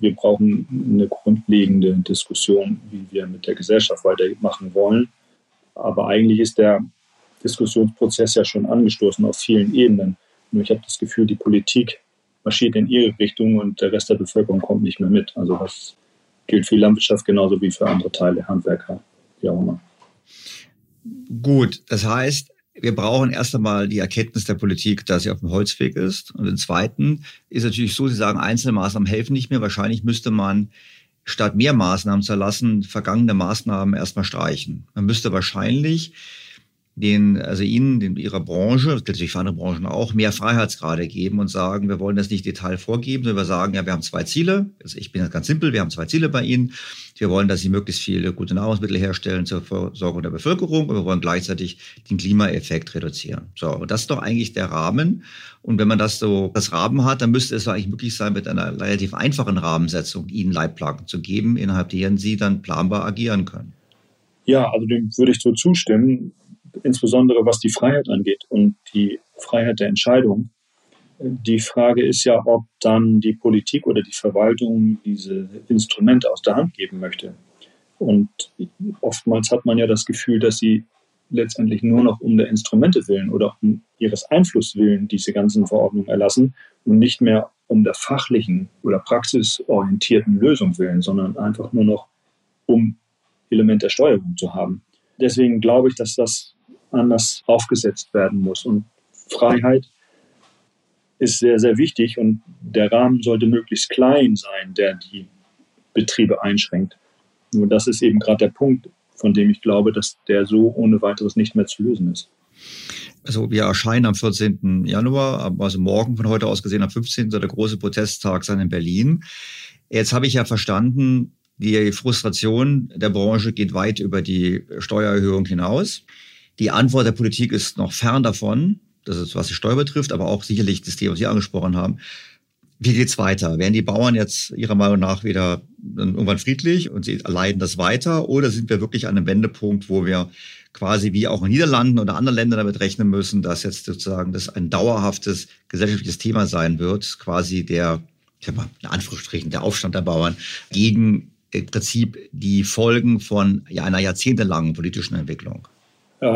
H: wir brauchen eine grundlegende Diskussion, wie wir mit der Gesellschaft weitermachen wollen. Aber eigentlich ist der Diskussionsprozess ja schon angestoßen auf vielen Ebenen. Nur ich habe das Gefühl, die Politik marschiert in ihre Richtung und der Rest der Bevölkerung kommt nicht mehr mit. Also das gilt für die Landwirtschaft genauso wie für andere Teile, Handwerker, wie auch immer.
A: Gut, das heißt, wir brauchen erst einmal die Erkenntnis der Politik, dass sie auf dem Holzweg ist. Und im Zweiten ist natürlich so, Sie sagen, einzelne Maßnahmen helfen nicht mehr. Wahrscheinlich müsste man statt mehr Maßnahmen zu erlassen, vergangene Maßnahmen erstmal streichen. Man müsste wahrscheinlich den, also Ihnen, den, Ihrer Branche, natürlich für andere Branchen auch, mehr Freiheitsgrade geben und sagen, wir wollen das nicht Detail vorgeben, sondern wir sagen, ja, wir haben zwei Ziele. Also ich bin jetzt ganz simpel, wir haben zwei Ziele bei Ihnen. Wir wollen, dass Sie möglichst viele gute Nahrungsmittel herstellen zur Versorgung der Bevölkerung und wir wollen gleichzeitig den Klimaeffekt reduzieren. So, und das ist doch eigentlich der Rahmen. Und wenn man das so, das Rahmen hat, dann müsste es eigentlich möglich sein, mit einer relativ einfachen Rahmensetzung Ihnen Leitplanken zu geben, innerhalb deren Sie dann planbar agieren können.
H: Ja, also dem würde ich so zustimmen insbesondere was die Freiheit angeht und die Freiheit der Entscheidung. Die Frage ist ja, ob dann die Politik oder die Verwaltung diese Instrumente aus der Hand geben möchte. Und oftmals hat man ja das Gefühl, dass sie letztendlich nur noch um der Instrumente willen oder um ihres Einflusses willen diese ganzen Verordnungen erlassen und nicht mehr um der fachlichen oder praxisorientierten Lösung willen, sondern einfach nur noch um Element der Steuerung zu haben. Deswegen glaube ich, dass das anders aufgesetzt werden muss. Und Freiheit ist sehr, sehr wichtig und der Rahmen sollte möglichst klein sein, der die Betriebe einschränkt. Nur das ist eben gerade der Punkt, von dem ich glaube, dass der so ohne weiteres nicht mehr zu lösen ist.
A: Also wir erscheinen am 14. Januar, also morgen von heute aus gesehen am 15. soll der große Protesttag sein in Berlin. Jetzt habe ich ja verstanden, Die Frustration der Branche geht weit über die Steuererhöhung hinaus. Die Antwort der Politik ist noch fern davon. Das ist, was die Steuer betrifft, aber auch sicherlich das Thema, was Sie angesprochen haben. Wie geht's weiter? Werden die Bauern jetzt Ihrer Meinung nach wieder irgendwann friedlich und sie leiden das weiter? Oder sind wir wirklich an einem Wendepunkt, wo wir quasi wie auch in Niederlanden oder anderen Ländern damit rechnen müssen, dass jetzt sozusagen das ein dauerhaftes gesellschaftliches Thema sein wird, quasi der, ich sag mal, in Anführungsstrichen, der Aufstand der Bauern gegen im Prinzip die Folgen von einer jahrzehntelangen politischen Entwicklung?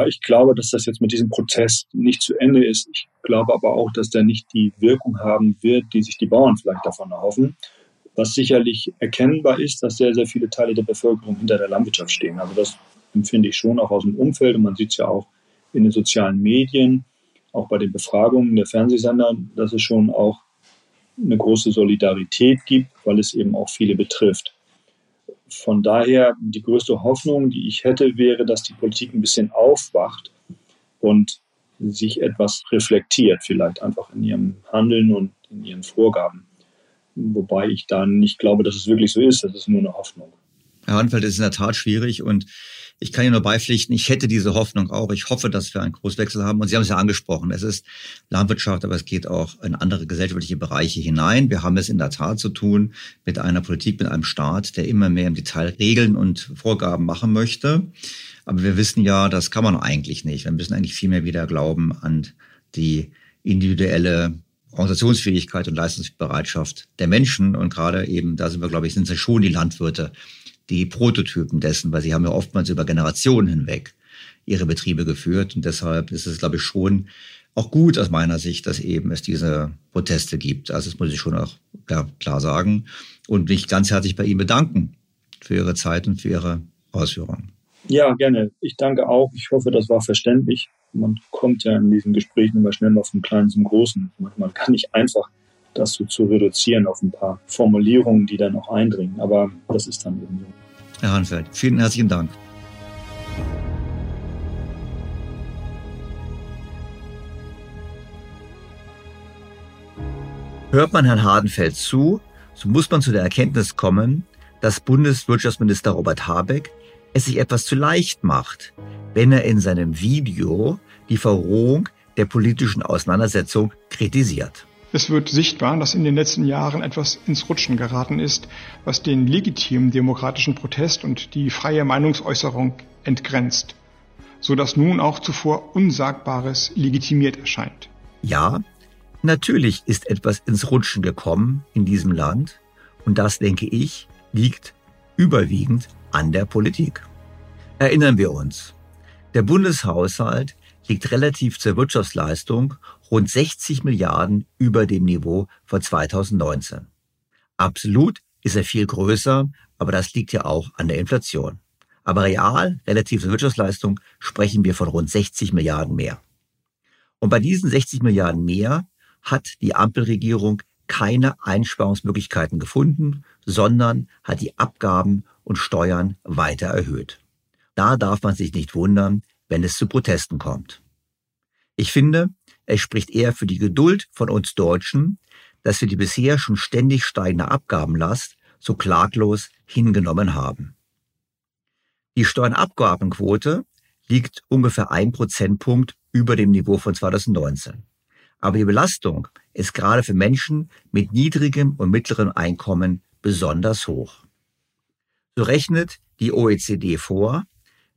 H: Ich glaube, dass das jetzt mit diesem Prozess nicht zu Ende ist. Ich glaube aber auch, dass der nicht die Wirkung haben wird, die sich die Bauern vielleicht davon erhoffen. Was sicherlich erkennbar ist, dass sehr, sehr viele Teile der Bevölkerung hinter der Landwirtschaft stehen. Also das empfinde ich schon auch aus dem Umfeld und man sieht es ja auch in den sozialen Medien, auch bei den Befragungen der Fernsehsender, dass es schon auch eine große Solidarität gibt, weil es eben auch viele betrifft von daher die größte Hoffnung, die ich hätte, wäre, dass die Politik ein bisschen aufwacht und sich etwas reflektiert, vielleicht einfach in ihrem Handeln und in ihren Vorgaben. Wobei ich da nicht glaube, dass es wirklich so ist. Das ist nur eine Hoffnung.
A: Herr Hanfeld, das ist in der Tat schwierig und ich kann Ihnen nur beipflichten, ich hätte diese Hoffnung auch. Ich hoffe, dass wir einen Großwechsel haben. Und Sie haben es ja angesprochen. Es ist Landwirtschaft, aber es geht auch in andere gesellschaftliche Bereiche hinein. Wir haben es in der Tat zu tun mit einer Politik, mit einem Staat, der immer mehr im Detail Regeln und Vorgaben machen möchte. Aber wir wissen ja, das kann man eigentlich nicht. Wir müssen eigentlich viel mehr wieder glauben an die individuelle Organisationsfähigkeit und Leistungsbereitschaft der Menschen. Und gerade eben, da sind wir, glaube ich, sind es schon die Landwirte, die Prototypen dessen, weil sie haben ja oftmals über Generationen hinweg ihre Betriebe geführt. Und deshalb ist es, glaube ich, schon auch gut aus meiner Sicht, dass eben es diese Proteste gibt. Also das muss ich schon auch klar, klar sagen. Und mich ganz herzlich bei Ihnen bedanken für Ihre Zeit und für Ihre Ausführungen.
H: Ja, gerne. Ich danke auch. Ich hoffe, das war verständlich. Man kommt ja in diesen Gesprächen immer schnell mal vom Kleinen zum Großen. Manchmal kann ich einfach das so zu reduzieren auf ein paar Formulierungen, die dann auch eindringen. Aber das ist dann eben so.
A: Herr Hanfeld, vielen herzlichen Dank. Hört man Herrn Hardenfeld zu, so muss man zu der Erkenntnis kommen, dass Bundeswirtschaftsminister Robert Habeck es sich etwas zu leicht macht, wenn er in seinem Video die Verrohung der politischen Auseinandersetzung kritisiert.
C: Es wird sichtbar, dass in den letzten Jahren etwas ins Rutschen geraten ist, was den legitimen demokratischen Protest und die freie Meinungsäußerung entgrenzt, so dass nun auch zuvor Unsagbares legitimiert erscheint.
A: Ja, natürlich ist etwas ins Rutschen gekommen in diesem Land und das, denke ich, liegt überwiegend an der Politik. Erinnern wir uns, der Bundeshaushalt liegt relativ zur Wirtschaftsleistung rund 60 Milliarden über dem Niveau von 2019. Absolut ist er viel größer, aber das liegt ja auch an der Inflation. Aber real, relativ zur Wirtschaftsleistung, sprechen wir von rund 60 Milliarden mehr. Und bei diesen 60 Milliarden mehr hat die Ampelregierung keine Einsparungsmöglichkeiten gefunden, sondern hat die Abgaben und Steuern weiter erhöht. Da darf man sich nicht wundern, wenn es zu Protesten kommt. Ich finde, es spricht eher für die Geduld von uns Deutschen, dass wir die bisher schon ständig steigende Abgabenlast so klaglos hingenommen haben. Die Steuernabgabenquote liegt ungefähr ein Prozentpunkt über dem Niveau von 2019. Aber die Belastung ist gerade für Menschen mit niedrigem und mittlerem Einkommen besonders hoch. So rechnet die OECD vor,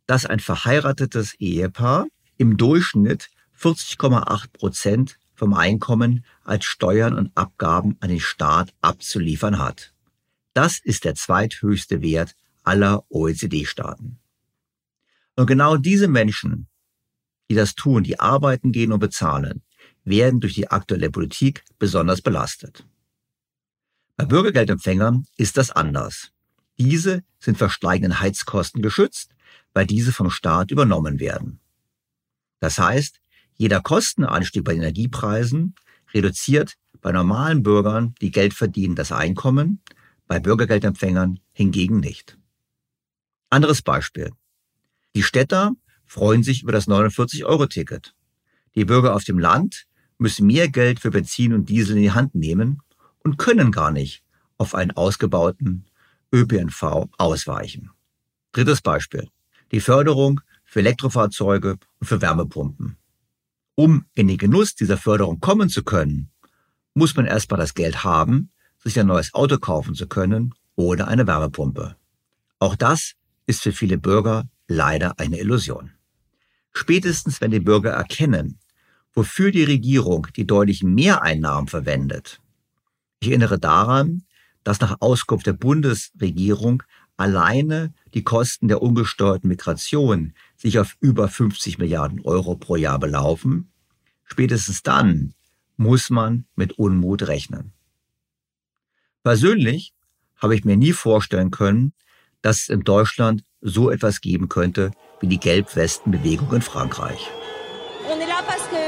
A: dass ein verheiratetes Ehepaar im Durchschnitt 40,8 Prozent vom Einkommen als Steuern und Abgaben an den Staat abzuliefern hat. Das ist der zweithöchste Wert aller OECD-Staaten. Und genau diese Menschen, die das tun, die arbeiten gehen und bezahlen, werden durch die aktuelle Politik besonders belastet. Bei Bürgergeldempfängern ist das anders. Diese sind vor steigenden Heizkosten geschützt, weil diese vom Staat übernommen werden. Das heißt, jeder Kostenanstieg bei Energiepreisen reduziert bei normalen Bürgern, die Geld verdienen, das Einkommen, bei Bürgergeldempfängern hingegen nicht. Anderes Beispiel. Die Städter freuen sich über das 49-Euro-Ticket. Die Bürger auf dem Land müssen mehr Geld für Benzin und Diesel in die Hand nehmen und können gar nicht auf einen ausgebauten ÖPNV ausweichen. Drittes Beispiel. Die Förderung für Elektrofahrzeuge und für Wärmepumpen. Um in den Genuss dieser Förderung kommen zu können, muss man erstmal das Geld haben, sich ein neues Auto kaufen zu können oder eine Wärmepumpe. Auch das ist für viele Bürger leider eine Illusion. Spätestens wenn die Bürger erkennen, wofür die Regierung die deutlichen Mehreinnahmen verwendet. Ich erinnere daran, dass nach Auskunft der Bundesregierung alleine die Kosten der ungesteuerten Migration sich auf über 50 Milliarden Euro pro Jahr belaufen. Spätestens dann muss man mit Unmut rechnen. Persönlich habe ich mir nie vorstellen können, dass es in Deutschland so etwas geben könnte wie die Gelbwestenbewegung in Frankreich.
L: On est là parce que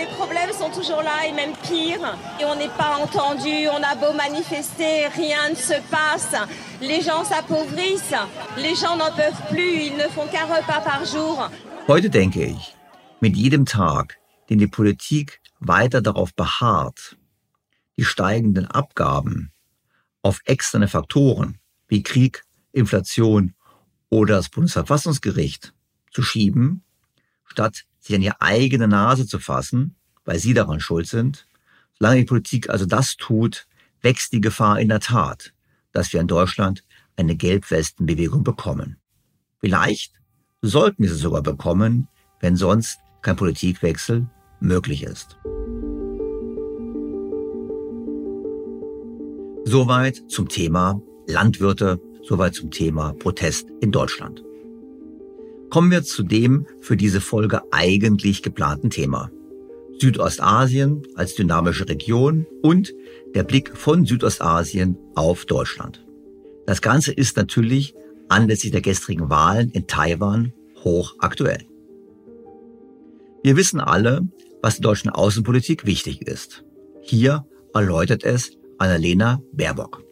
L: les problèmes sont toujours là et même pire. Et on n'est pas entendu, on a beau manifester, rien ne se passe. Les gens s'appauvrissent, les gens n'en peuvent plus, ils ne font qu'un repas par jour.
A: Heute denke ich, mit jedem Tag, den die Politik weiter darauf beharrt, die steigenden Abgaben auf externe Faktoren wie Krieg, Inflation oder das Bundesverfassungsgericht zu schieben, statt sich an ihre eigene Nase zu fassen, weil sie daran schuld sind. Solange die Politik also das tut, wächst die Gefahr in der Tat, dass wir in Deutschland eine Gelbwestenbewegung bekommen. Vielleicht sollten wir sie sogar bekommen, wenn sonst kein Politikwechsel möglich ist. Soweit zum Thema Landwirte, soweit zum Thema Protest in Deutschland. Kommen wir zu dem für diese Folge eigentlich geplanten Thema. Südostasien als dynamische Region und der Blick von Südostasien auf Deutschland. Das Ganze ist natürlich anlässlich der gestrigen Wahlen in Taiwan hochaktuell. Wir wissen alle, was in deutschen Außenpolitik wichtig ist. Hier erläutert es Annalena Baerbock.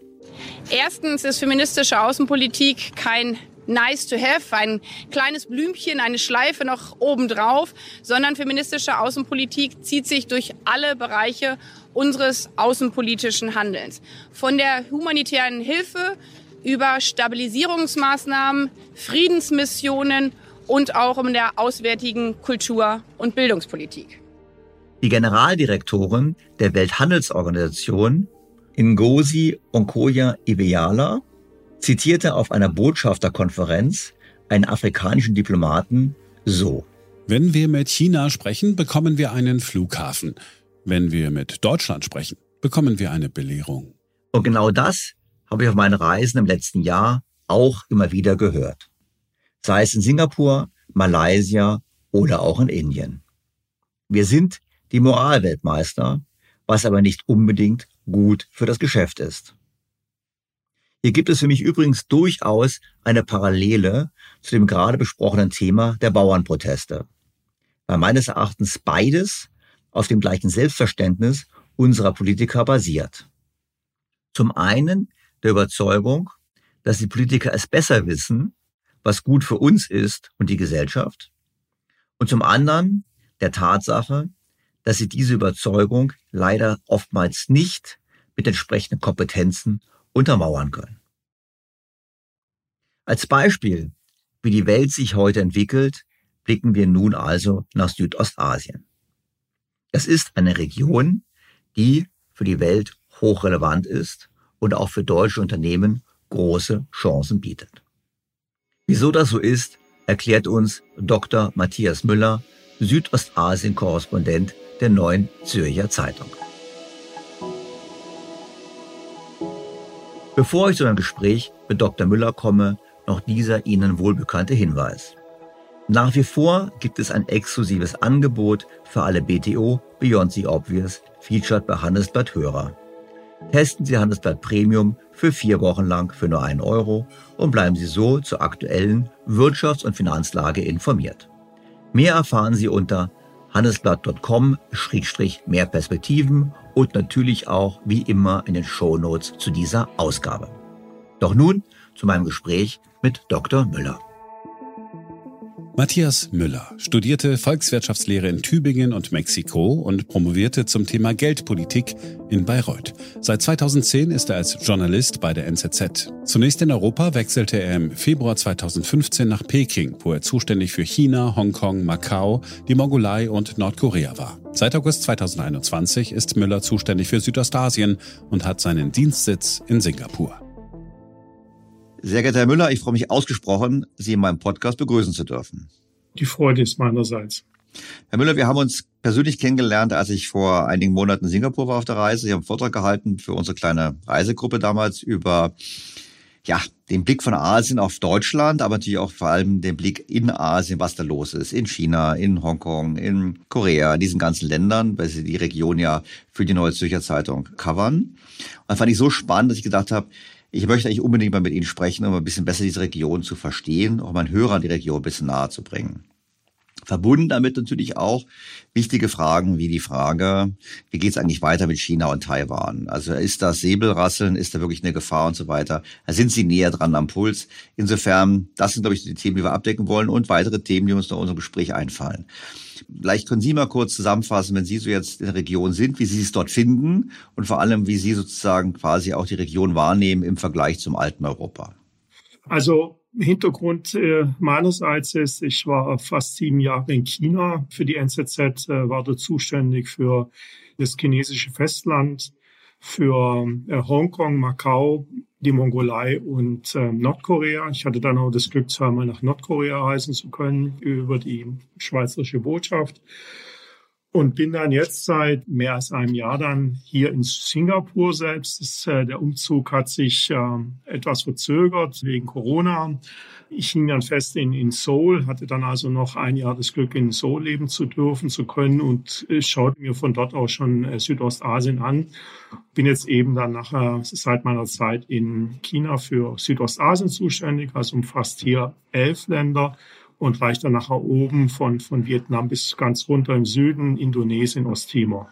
M: Erstens ist feministische Außenpolitik kein nice to have, ein kleines Blümchen, eine Schleife noch obendrauf, sondern feministische Außenpolitik zieht sich durch alle Bereiche unseres außenpolitischen Handelns. Von der humanitären Hilfe über Stabilisierungsmaßnahmen, Friedensmissionen und auch in der auswärtigen Kultur- und Bildungspolitik.
A: Die Generaldirektorin der Welthandelsorganisation Ngozi Onkoya Iweala zitierte auf einer Botschafterkonferenz einen afrikanischen Diplomaten so.
I: Wenn wir mit China sprechen, bekommen wir einen Flughafen. Wenn wir mit Deutschland sprechen, bekommen wir eine Belehrung.
A: Und genau das habe ich auf meinen Reisen im letzten Jahr auch immer wieder gehört. Sei es in Singapur, Malaysia oder auch in Indien. Wir sind die Moralweltmeister, was aber nicht unbedingt gut für das Geschäft ist. Hier gibt es für mich übrigens durchaus eine Parallele zu dem gerade besprochenen Thema der Bauernproteste, weil meines Erachtens beides auf dem gleichen Selbstverständnis unserer Politiker basiert. Zum einen der Überzeugung, dass die Politiker es besser wissen, was gut für uns ist und die Gesellschaft, und zum anderen der Tatsache, dass sie diese Überzeugung leider oftmals nicht mit entsprechenden Kompetenzen untermauern können. Als Beispiel, wie die Welt sich heute entwickelt, blicken wir nun also nach Südostasien. Es ist eine Region, die für die Welt hochrelevant ist und auch für deutsche Unternehmen große Chancen bietet. Wieso das so ist, erklärt uns Dr. Matthias Müller, Südostasien-Korrespondent der neuen Zürcher Zeitung. Bevor ich zu einem Gespräch mit Dr. Müller komme, noch dieser Ihnen wohlbekannte Hinweis. Nach wie vor gibt es ein exklusives Angebot für alle BTO Beyond the Obvious, featured bei Handelsblatt Hörer. Testen Sie Handelsblatt Premium für vier Wochen lang für nur einen Euro und bleiben Sie so zur aktuellen Wirtschafts- und Finanzlage informiert. Mehr erfahren Sie unter handelsblatt.com-mehr Perspektiven und natürlich auch wie immer in den Shownotes zu dieser Ausgabe. Doch nun zu meinem Gespräch mit Dr. Müller.
I: Matthias Müller studierte Volkswirtschaftslehre in Tübingen und Mexiko und promovierte zum Thema Geldpolitik in Bayreuth. Seit 2010 ist er als Journalist bei der NZZ. Zunächst in Europa wechselte er im Februar 2015 nach Peking, wo er zuständig für China, Hongkong, Macau, die Mongolei und Nordkorea war. Seit August 2021 ist Müller zuständig für Südostasien und hat seinen Dienstsitz in Singapur.
A: Sehr geehrter Herr Müller, ich freue mich ausgesprochen, Sie in meinem Podcast begrüßen zu dürfen.
B: Die Freude ist meinerseits.
A: Herr Müller, wir haben uns persönlich kennengelernt, als ich vor einigen Monaten in Singapur war auf der Reise. Sie haben einen Vortrag gehalten für unsere kleine Reisegruppe damals über ja, den Blick von Asien auf Deutschland, aber natürlich auch vor allem den Blick in Asien, was da los ist, in China, in Hongkong, in Korea, in diesen ganzen Ländern, weil sie die Region ja für die Neue Zürcher Zeitung covern. Und das fand ich so spannend, dass ich gedacht habe, ich möchte eigentlich unbedingt mal mit Ihnen sprechen, um ein bisschen besser diese Region zu verstehen, auch meinen Hörern die Region ein bisschen nahe zu bringen. Verbunden damit natürlich auch wichtige Fragen wie die Frage, wie geht es eigentlich weiter mit China und Taiwan? Also ist das Säbelrasseln, ist da wirklich eine Gefahr und so weiter? Sind Sie näher dran am Puls. Insofern, das sind, glaube ich, die Themen, die wir abdecken wollen und weitere Themen, die uns nach unserem Gespräch einfallen. Vielleicht können Sie mal kurz zusammenfassen, wenn Sie so jetzt in der Region sind, wie Sie es dort finden und vor allem, wie Sie sozusagen quasi auch die Region wahrnehmen im Vergleich zum alten Europa.
B: Also Hintergrund äh, meinerseits ist, ich war fast sieben Jahre in China für die NZZ, äh, war dort zuständig für das chinesische Festland, für äh, Hongkong, Macau, die Mongolei und äh, Nordkorea. Ich hatte dann auch das Glück, zweimal nach Nordkorea reisen zu können über die schweizerische Botschaft und bin dann jetzt seit mehr als einem Jahr dann hier in Singapur selbst. Das, äh, der Umzug hat sich äh, etwas verzögert wegen Corona. Ich hing dann fest in, in Seoul, hatte dann also noch ein Jahr das Glück, in Seoul leben zu dürfen, zu können und äh, schaute mir von dort aus schon äh, Südostasien an. Bin jetzt eben dann nachher seit meiner Zeit in China für Südostasien zuständig, also umfasst hier elf Länder und reicht dann nachher oben von, von Vietnam bis ganz runter im Süden, Indonesien, Osttimor.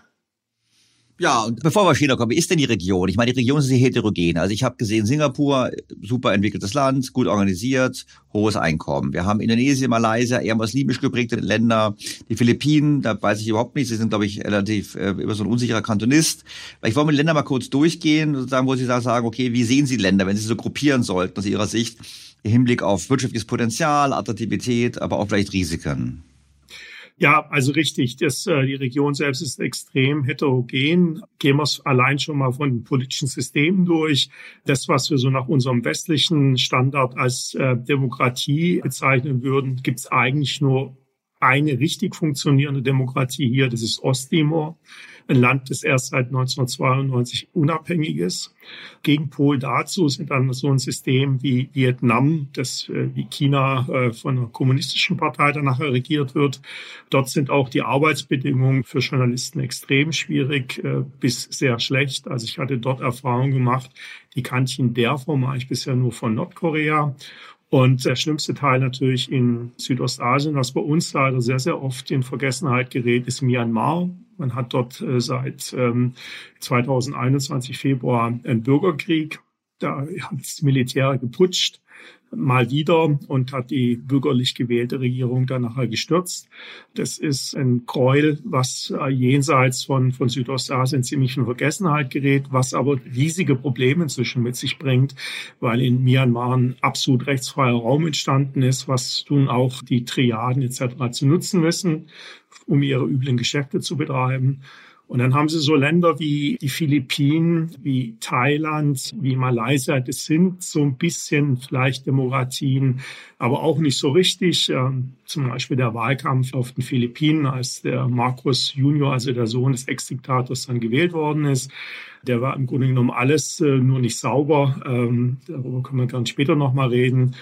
A: Ja, und bevor wir auf China kommen, wie ist denn die Region? Ich meine, die Region ist sehr heterogen. Also ich habe gesehen, Singapur, super entwickeltes Land, gut organisiert, hohes Einkommen. Wir haben Indonesien, Malaysia, eher muslimisch geprägte Länder. Die Philippinen, da weiß ich überhaupt nicht. Sie sind, glaube ich, relativ äh, immer so ein unsicherer Kantonist. Ich wollte mit den Ländern mal kurz durchgehen, sozusagen, wo Sie da sagen, okay, wie sehen Sie Länder, wenn Sie so gruppieren sollten aus Ihrer Sicht? im Hinblick auf wirtschaftliches Potenzial, Attraktivität, aber auch vielleicht Risiken?
B: Ja, also richtig. Das, äh, die Region selbst ist extrem heterogen. Gehen wir es allein schon mal von den politischen Systemen durch. Das, was wir so nach unserem westlichen Standard als äh, Demokratie bezeichnen würden, gibt es eigentlich nur eine richtig funktionierende Demokratie hier. Das ist Osttimor ein Land, das erst seit 1992 unabhängig ist. Gegenpol dazu sind dann so ein System wie Vietnam, das äh, wie China äh, von einer kommunistischen Partei danach regiert wird. Dort sind auch die Arbeitsbedingungen für Journalisten extrem schwierig äh, bis sehr schlecht. Also ich hatte dort Erfahrungen gemacht, die kannte ich in der Form eigentlich bisher nur von Nordkorea. Und der schlimmste Teil natürlich in Südostasien, was bei uns leider sehr, sehr oft in Vergessenheit gerät, ist Myanmar. Man hat dort äh, seit 2021 ähm, Februar einen Bürgerkrieg. Da hat das Militär geputscht mal wieder und hat die bürgerlich gewählte Regierung dann nachher gestürzt. Das ist ein Gräuel, was äh, jenseits von, von Südostasien ziemlich in Vergessenheit gerät, was aber riesige Probleme inzwischen mit sich bringt, weil in Myanmar ein absolut rechtsfreier Raum entstanden ist, was nun auch die Triaden etc. zu nutzen wissen, um ihre üblen Geschäfte zu betreiben. Und dann haben sie so Länder wie die Philippinen, wie Thailand, wie Malaysia. Das sind so ein bisschen vielleicht Demokratien, aber auch nicht so richtig. Ähm, zum Beispiel der Wahlkampf auf den Philippinen, als der Marcos Junior, also der Sohn des Ex-Diktators, dann gewählt worden ist. Der war im Grunde genommen alles äh, nur nicht sauber. Ähm, darüber können wir gerne später nochmal reden.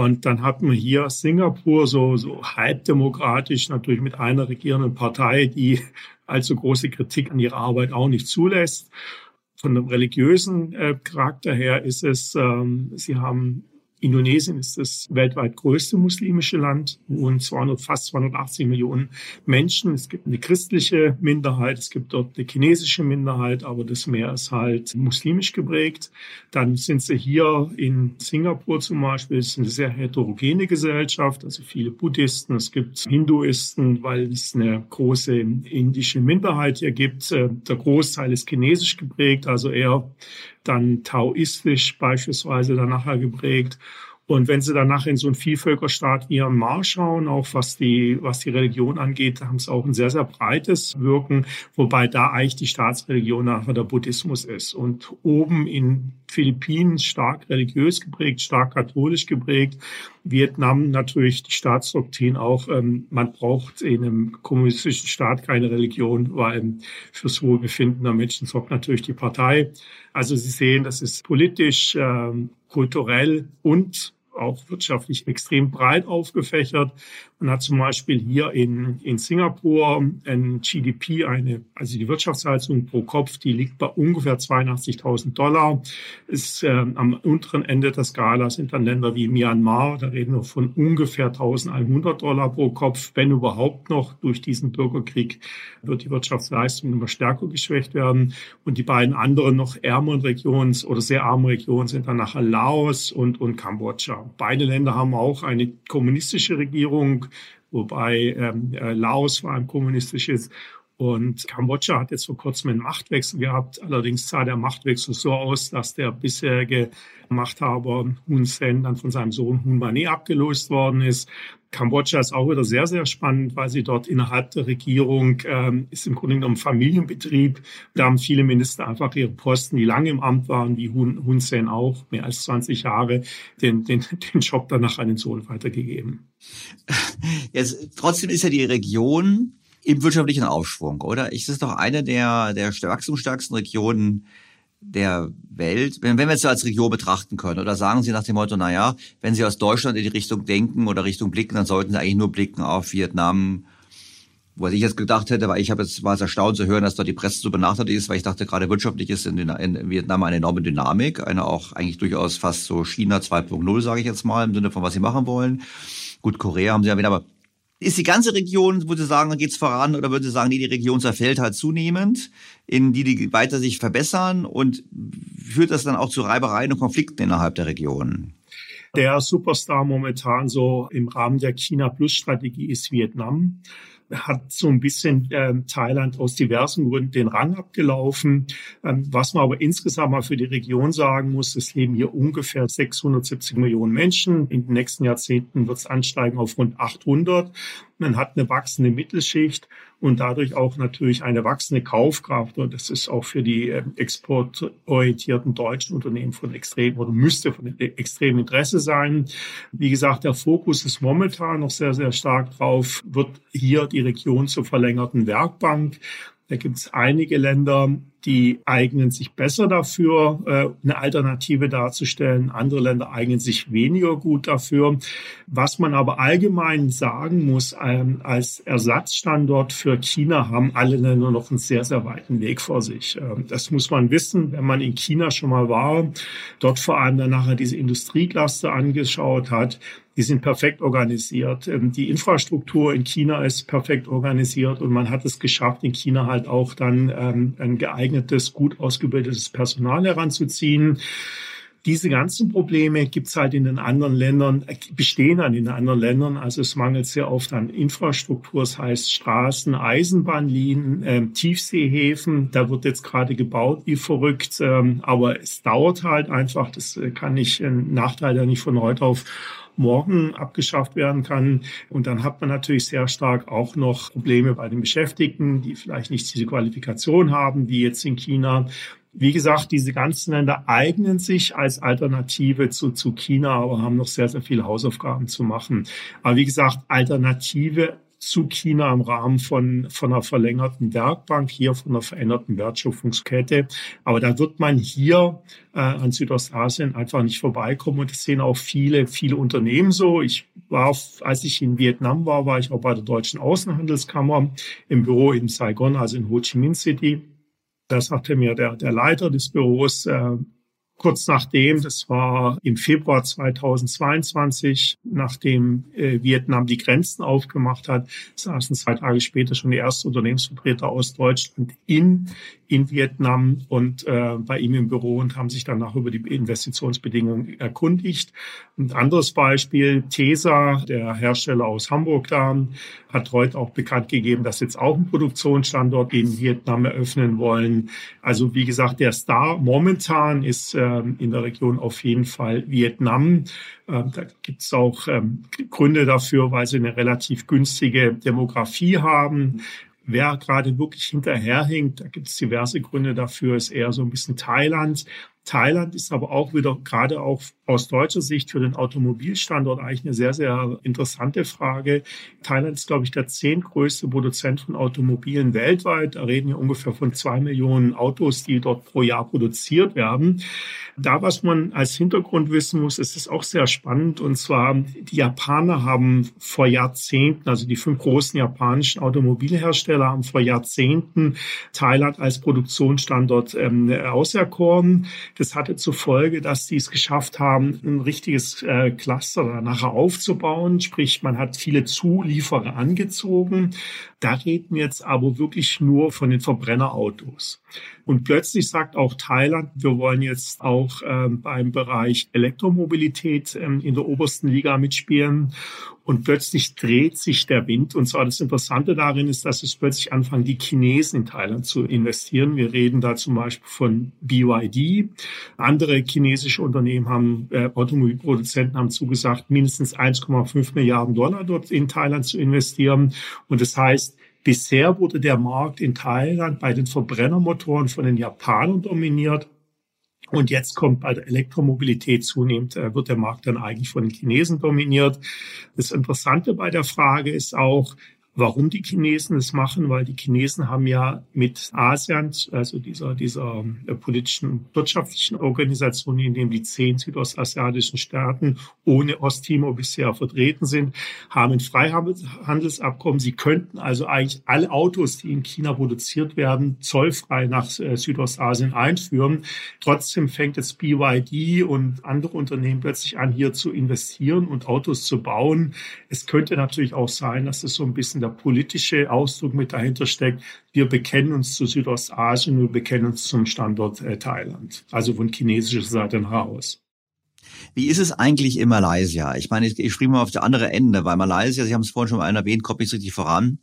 B: Und dann hat man hier Singapur so, so halbdemokratisch, natürlich mit einer regierenden Partei, die allzu große Kritik an ihrer Arbeit auch nicht zulässt. Von dem religiösen äh, Charakter her ist es, ähm, sie haben Indonesien ist das weltweit größte muslimische Land und 200, fast 280 Millionen Menschen. Es gibt eine christliche Minderheit, es gibt dort eine chinesische Minderheit, aber das Meer ist halt muslimisch geprägt. Dann sind sie hier in Singapur zum Beispiel, es ist eine sehr heterogene Gesellschaft, also viele Buddhisten, es gibt Hinduisten, weil es eine große indische Minderheit hier gibt. Der Großteil ist chinesisch geprägt, also eher dann taoistisch beispielsweise dann nachher geprägt. Und wenn Sie danach in so einen Vielvölkerstaat wie Myanmar schauen, auch was die, was die Religion angeht, haben sie auch ein sehr, sehr breites Wirken, wobei da eigentlich die Staatsreligion nachher der Buddhismus ist. Und oben in Philippinen stark religiös geprägt, stark katholisch geprägt. Vietnam natürlich die Staatsdoktrin auch, ähm, man braucht in einem kommunistischen Staat keine Religion, weil fürs Wohlbefinden der Menschen sorgt natürlich die Partei. Also Sie sehen, das ist politisch, ähm, kulturell und auch wirtschaftlich extrem breit aufgefächert. Man hat zum Beispiel hier in, in Singapur ein GDP, eine, also die Wirtschaftsleistung pro Kopf, die liegt bei ungefähr 82.000 Dollar. Ist, äh, am unteren Ende der Skala sind dann Länder wie Myanmar, da reden wir von ungefähr 1.100 Dollar pro Kopf. Wenn überhaupt noch durch diesen Bürgerkrieg wird die Wirtschaftsleistung immer stärker geschwächt werden. Und die beiden anderen noch ärmeren Regionen oder sehr armen Regionen sind dann nachher Laos und, und Kambodscha. Beide Länder haben auch eine kommunistische Regierung, wobei ähm, äh, Laos vor allem kommunistisch ist. Und Kambodscha hat jetzt vor kurzem einen Machtwechsel gehabt. Allerdings sah der Machtwechsel so aus, dass der bisherige Machthaber Hun Sen dann von seinem Sohn Hun Mane abgelöst worden ist. Kambodscha ist auch wieder sehr, sehr spannend, weil sie dort innerhalb der Regierung ähm, ist im Grunde genommen Familienbetrieb. Da haben viele Minister einfach ihre Posten, die lange im Amt waren, wie Hun, Hun Sen auch, mehr als 20 Jahre, den, den, den Job danach an den Sohn weitergegeben.
A: Jetzt, trotzdem ist ja die Region im wirtschaftlichen Aufschwung, oder? Es ist doch eine der, der wachstumsstärksten Regionen der Welt, wenn, wenn wir es als Region betrachten können, oder sagen Sie nach dem Motto, na ja, wenn Sie aus Deutschland in die Richtung denken oder Richtung blicken, dann sollten Sie eigentlich nur blicken auf Vietnam, was ich jetzt gedacht hätte, weil ich habe jetzt war es erstaunt zu hören, dass dort die Presse so benachteiligt ist, weil ich dachte gerade wirtschaftlich ist in, in Vietnam eine enorme Dynamik, eine auch eigentlich durchaus fast so China 2.0, sage ich jetzt mal, im Sinne von was sie machen wollen. Gut, Korea haben sie ja wieder, aber ist die ganze Region, würde sagen, geht's voran oder würde sagen, nee, die Region zerfällt halt zunehmend, in die die weiter sich verbessern und führt das dann auch zu Reibereien und Konflikten innerhalb der Region?
B: Der Superstar momentan so im Rahmen der China-Plus-Strategie ist Vietnam hat so ein bisschen äh, Thailand aus diversen Gründen den Rang abgelaufen. Ähm, was man aber insgesamt mal für die Region sagen muss, es leben hier ungefähr 670 Millionen Menschen. In den nächsten Jahrzehnten wird es ansteigen auf rund 800. Man hat eine wachsende Mittelschicht und dadurch auch natürlich eine wachsende Kaufkraft. Und das ist auch für die ähm, exportorientierten deutschen Unternehmen von extrem oder müsste von extremem Interesse sein. Wie gesagt, der Fokus ist momentan noch sehr, sehr stark drauf, wird hier die Region zur verlängerten Werkbank. Da gibt es einige Länder, die eignen sich besser dafür, äh, eine Alternative darzustellen. Andere Länder eignen sich weniger gut dafür. Was man aber allgemein sagen muss, ähm, als Ersatzstandort für China haben alle Länder noch einen sehr, sehr weiten Weg vor sich. Ähm, das muss man wissen, wenn man in China schon mal war, dort vor allem dann nachher diese Industriecluster angeschaut hat die sind perfekt organisiert. Ähm, die Infrastruktur in China ist perfekt organisiert und man hat es geschafft, in China halt auch dann ein geeignetes, gut ausgebildetes Personal heranzuziehen. Diese ganzen Probleme gibt's halt in den anderen Ländern, äh, bestehen dann in den anderen Ländern. Also es mangelt sehr oft an Infrastruktur, das heißt Straßen, Eisenbahnlinien, äh, Tiefseehäfen. Da wird jetzt gerade gebaut wie verrückt, ähm, aber es dauert halt einfach. Das äh, kann ich, ein Nachteil ja nicht von heute auf morgen abgeschafft werden kann. Und dann hat man natürlich sehr stark auch noch Probleme bei den Beschäftigten, die vielleicht nicht diese Qualifikation haben, wie jetzt in China. Wie gesagt, diese ganzen Länder eignen sich als Alternative zu, zu China, aber haben noch sehr, sehr viele Hausaufgaben zu machen. Aber wie gesagt, Alternative zu China im Rahmen von, von einer verlängerten Werkbank, hier von einer veränderten Wertschöpfungskette. Aber da wird man hier äh, an Südostasien einfach nicht vorbeikommen. Und das sehen auch viele, viele Unternehmen so. Ich war, als ich in Vietnam war, war ich auch bei der Deutschen Außenhandelskammer im Büro in Saigon, also in Ho Chi Minh City. Da sagte mir der, der Leiter des Büros, äh, kurz nachdem, das war im Februar 2022, nachdem äh, Vietnam die Grenzen aufgemacht hat, saßen zwei Tage später schon die ersten Unternehmensvertreter aus Deutschland in, in Vietnam und äh, bei ihm im Büro und haben sich danach über die Investitionsbedingungen erkundigt. Ein anderes Beispiel, TESA, der Hersteller aus Hamburg da, hat heute auch bekannt gegeben, dass jetzt auch einen Produktionsstandort in Vietnam eröffnen wollen. Also wie gesagt, der Star momentan ist äh, in der Region auf jeden Fall Vietnam. Ähm, da gibt es auch ähm, Gründe dafür, weil sie eine relativ günstige Demografie haben. Wer gerade wirklich hinterherhinkt, da gibt es diverse Gründe dafür, ist eher so ein bisschen Thailand. Thailand ist aber auch wieder gerade auch aus deutscher Sicht für den Automobilstandort eigentlich eine sehr, sehr interessante Frage. Thailand ist, glaube ich, der zehntgrößte Produzent von Automobilen weltweit. Da reden wir ungefähr von zwei Millionen Autos, die dort pro Jahr produziert werden. Da, was man als Hintergrund wissen muss, ist es auch sehr spannend. Und zwar, die Japaner haben vor Jahrzehnten, also die fünf großen japanischen Automobilhersteller haben vor Jahrzehnten Thailand als Produktionsstandort ähm, auserkoren. Das hatte zur Folge, dass sie es geschafft haben, ein richtiges äh, Cluster nachher aufzubauen. Sprich, man hat viele Zulieferer angezogen. Da reden jetzt aber wirklich nur von den Verbrennerautos. Und plötzlich sagt auch Thailand, wir wollen jetzt auch ähm, beim Bereich Elektromobilität ähm, in der obersten Liga mitspielen. Und plötzlich dreht sich der Wind. Und zwar das Interessante darin ist, dass es plötzlich anfangen, die Chinesen in Thailand zu investieren. Wir reden da zum Beispiel von BYD. Andere chinesische Unternehmen haben, äh, Automobilproduzenten haben zugesagt, mindestens 1,5 Milliarden Dollar dort in Thailand zu investieren. Und das heißt, Bisher wurde der Markt in Thailand bei den Verbrennermotoren von den Japanern dominiert. Und jetzt kommt bei der Elektromobilität zunehmend, äh, wird der Markt dann eigentlich von den Chinesen dominiert. Das Interessante bei der Frage ist auch, Warum die Chinesen das machen? Weil die Chinesen haben ja mit ASEAN, also dieser, dieser äh, politischen, wirtschaftlichen Organisation, in dem die zehn südostasiatischen Staaten ohne Osttimor bisher vertreten sind, haben ein Freihandelsabkommen. Sie könnten also eigentlich alle Autos, die in China produziert werden, zollfrei nach äh, Südostasien einführen. Trotzdem fängt jetzt BYD und andere Unternehmen plötzlich an, hier zu investieren und Autos zu bauen. Es könnte natürlich auch sein, dass es so ein bisschen der politische Ausdruck mit dahinter steckt. Wir bekennen uns zu Südostasien, wir bekennen uns zum Standort äh, Thailand, also von chinesischer Seite heraus.
A: Wie ist es eigentlich in Malaysia? Ich meine, ich, ich springe mal auf das andere Ende, weil Malaysia, Sie haben es vorhin schon mal erwähnt, kommt nicht richtig voran.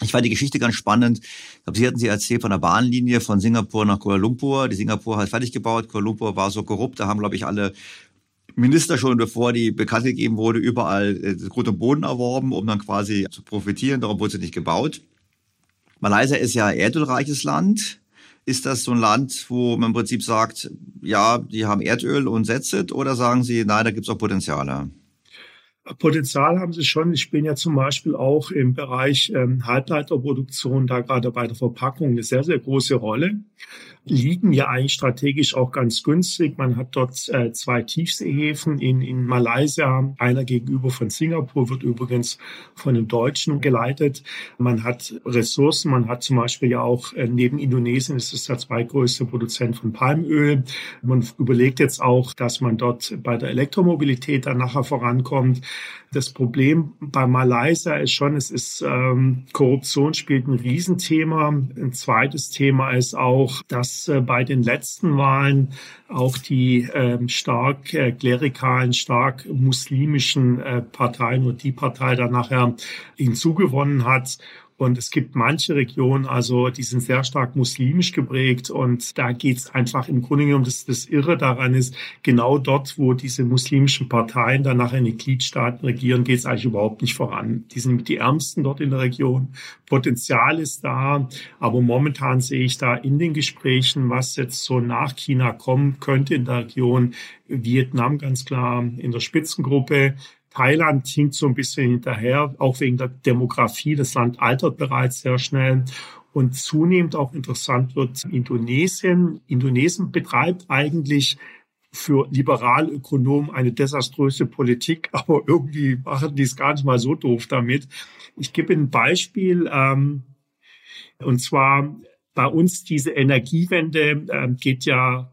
A: Ich fand die Geschichte ganz spannend. Ich glaube, Sie hatten sie erzählt von der Bahnlinie von Singapur nach Kuala Lumpur. Die Singapur hat fertig gebaut. Kuala Lumpur war so korrupt. Da haben, glaube ich, alle Minister schon, bevor die bekannt gegeben wurde, überall äh, Grund und Boden erworben, um dann quasi zu profitieren. Darum wurde sie nicht gebaut. Malaysia ist ja erdölreiches Land. Ist das so ein Land, wo man im Prinzip sagt, ja, die haben Erdöl und setzt oder sagen Sie, nein, da gibt es auch Potenziale?
B: Potenzial haben sie schon. Ich bin ja zum Beispiel auch im Bereich ähm, Halbleiterproduktion da gerade bei der Verpackung eine sehr, sehr große Rolle liegen ja eigentlich strategisch auch ganz günstig. Man hat dort äh, zwei Tiefseehäfen in, in Malaysia. Einer gegenüber von Singapur wird übrigens von einem Deutschen geleitet. Man hat Ressourcen. Man hat zum Beispiel ja auch äh, neben Indonesien ist es der zweitgrößte Produzent von Palmöl. Man überlegt jetzt auch, dass man dort bei der Elektromobilität dann nachher vorankommt. Das Problem bei Malaysia ist schon, es ist ähm, Korruption spielt ein Riesenthema. Ein zweites Thema ist auch, dass äh, bei den letzten Wahlen auch die ähm, stark äh, klerikalen, stark muslimischen äh, Parteien und die Partei dann nachher hinzugewonnen hat. Und es gibt manche Regionen, also die sind sehr stark muslimisch geprägt. Und da geht es einfach im Grunde genommen, das, das Irre daran ist, genau dort, wo diese muslimischen Parteien dann nachher in den Gliedstaaten regieren, geht es eigentlich überhaupt nicht voran. Die sind die Ärmsten dort in der Region. Potenzial ist da. Aber momentan sehe ich da in den Gesprächen, was jetzt so nach China kommen könnte in der Region, Vietnam ganz klar in der Spitzengruppe, Thailand hinkt so ein bisschen hinterher, auch wegen der Demografie. Das Land altert bereits sehr schnell. Und zunehmend auch interessant wird Indonesien. Indonesien betreibt eigentlich für Liberalökonomen eine desaströse Politik, aber irgendwie machen die es gar nicht mal so doof damit. Ich gebe ein Beispiel, ähm, und zwar bei uns diese Energiewende äh, geht ja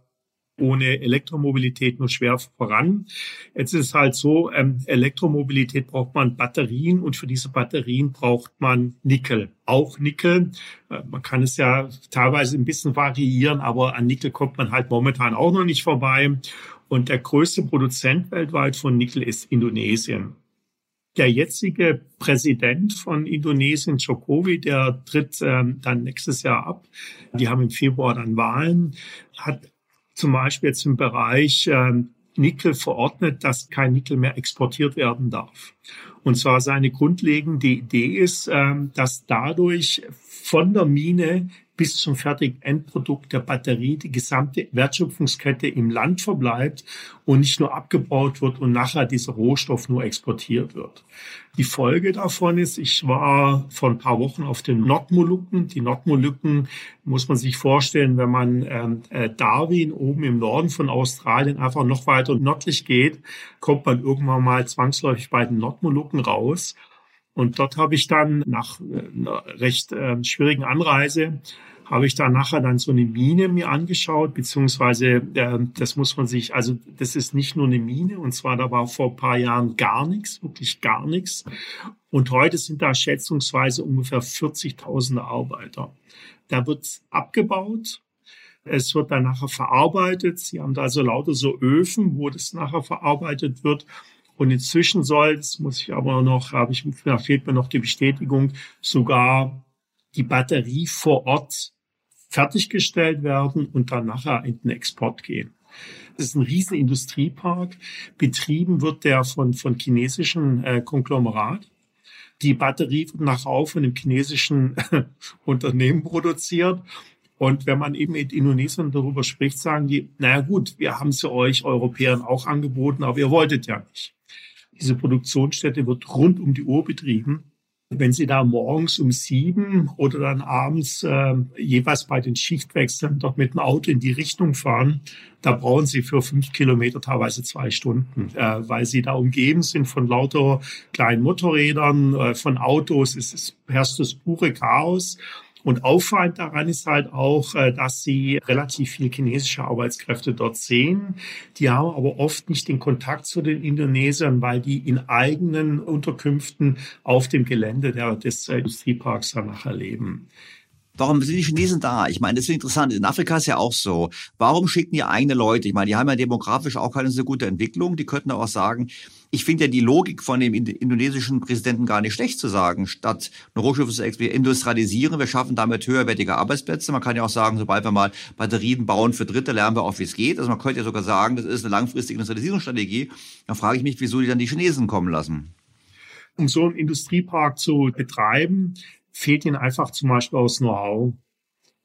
B: ohne Elektromobilität nur schwer voran. Jetzt ist es halt so, ähm, Elektromobilität braucht man Batterien und für diese Batterien braucht man Nickel. Auch Nickel. Äh, man kann es ja teilweise ein bisschen variieren, aber an Nickel kommt man halt momentan auch noch nicht vorbei. Und der größte Produzent weltweit von Nickel ist Indonesien. Der jetzige Präsident von Indonesien, Jokowi, der tritt ähm, dann nächstes Jahr ab. Die haben im Februar dann Wahlen, hat zum Beispiel jetzt im Bereich ähm, Nickel verordnet, dass kein Nickel mehr exportiert werden darf. Und zwar seine grundlegende Idee ist, ähm, dass dadurch von der Mine bis zum fertigen Endprodukt der Batterie die gesamte Wertschöpfungskette im Land verbleibt und nicht nur abgebaut wird und nachher dieser Rohstoff nur exportiert wird. Die Folge davon ist, ich war vor ein paar Wochen auf den Nordmolukken. Die Nordmolukken muss man sich vorstellen, wenn man ähm, äh, Darwin oben im Norden von Australien einfach noch weiter nördlich geht, kommt man irgendwann mal zwangsläufig bei den Nordmolukken raus. Und dort habe ich dann nach äh, einer recht äh, schwierigen Anreise habe ich da nachher dann so eine Mine mir angeschaut, beziehungsweise äh, das muss man sich, also das ist nicht nur eine Mine, und zwar da war vor ein paar Jahren gar nichts, wirklich gar nichts. Und heute sind da schätzungsweise ungefähr 40.000 Arbeiter. Da wird abgebaut, es wird dann nachher verarbeitet. Sie haben da also lauter so Öfen, wo das nachher verarbeitet wird. Und inzwischen soll, das muss ich aber noch, habe ich, da fehlt mir noch die Bestätigung, sogar die Batterie vor Ort fertiggestellt werden und dann nachher in den Export gehen. Das ist ein riesen Industriepark. Betrieben wird der von, von chinesischen äh, Konglomerat. Die Batterie wird nachher auch von einem chinesischen Unternehmen produziert. Und wenn man eben mit Indonesien darüber spricht, sagen die, naja gut, wir haben sie euch Europäern auch angeboten, aber ihr wolltet ja nicht. Diese Produktionsstätte wird rund um die Uhr betrieben. Wenn Sie da morgens um sieben oder dann abends äh, jeweils bei den Schichtwechseln dort mit dem Auto in die Richtung fahren, da brauchen Sie für fünf Kilometer teilweise zwei Stunden, äh, weil Sie da umgeben sind von lauter kleinen Motorrädern, äh, von Autos. Es ist, herrscht das pure Chaos. Und auffallend daran ist halt auch, äh, dass sie relativ viel chinesische Arbeitskräfte dort sehen. Die haben aber oft nicht den Kontakt zu den Indonesiern, weil die in eigenen Unterkünften auf dem Gelände des äh, Industrieparks danach erleben.
A: Warum sind die Chinesen da? Ich meine, das ist interessant. In Afrika ist ja auch so. Warum schicken die eigene Leute? Ich meine, die haben ja demografisch auch keine so gute Entwicklung. Die könnten auch sagen, ich finde ja die Logik von dem indonesischen Präsidenten gar nicht schlecht zu sagen. Statt Rohstoffe zu industrialisieren, wir schaffen damit höherwertige Arbeitsplätze. Man kann ja auch sagen, sobald wir mal Batterien bauen für Dritte, lernen wir auch, wie es geht. Also man könnte ja sogar sagen, das ist eine langfristige Industrialisierungsstrategie. Dann frage ich mich, wieso die dann die Chinesen kommen lassen.
B: Um so einen Industriepark zu betreiben, fehlt ihnen einfach zum Beispiel aus Know-how.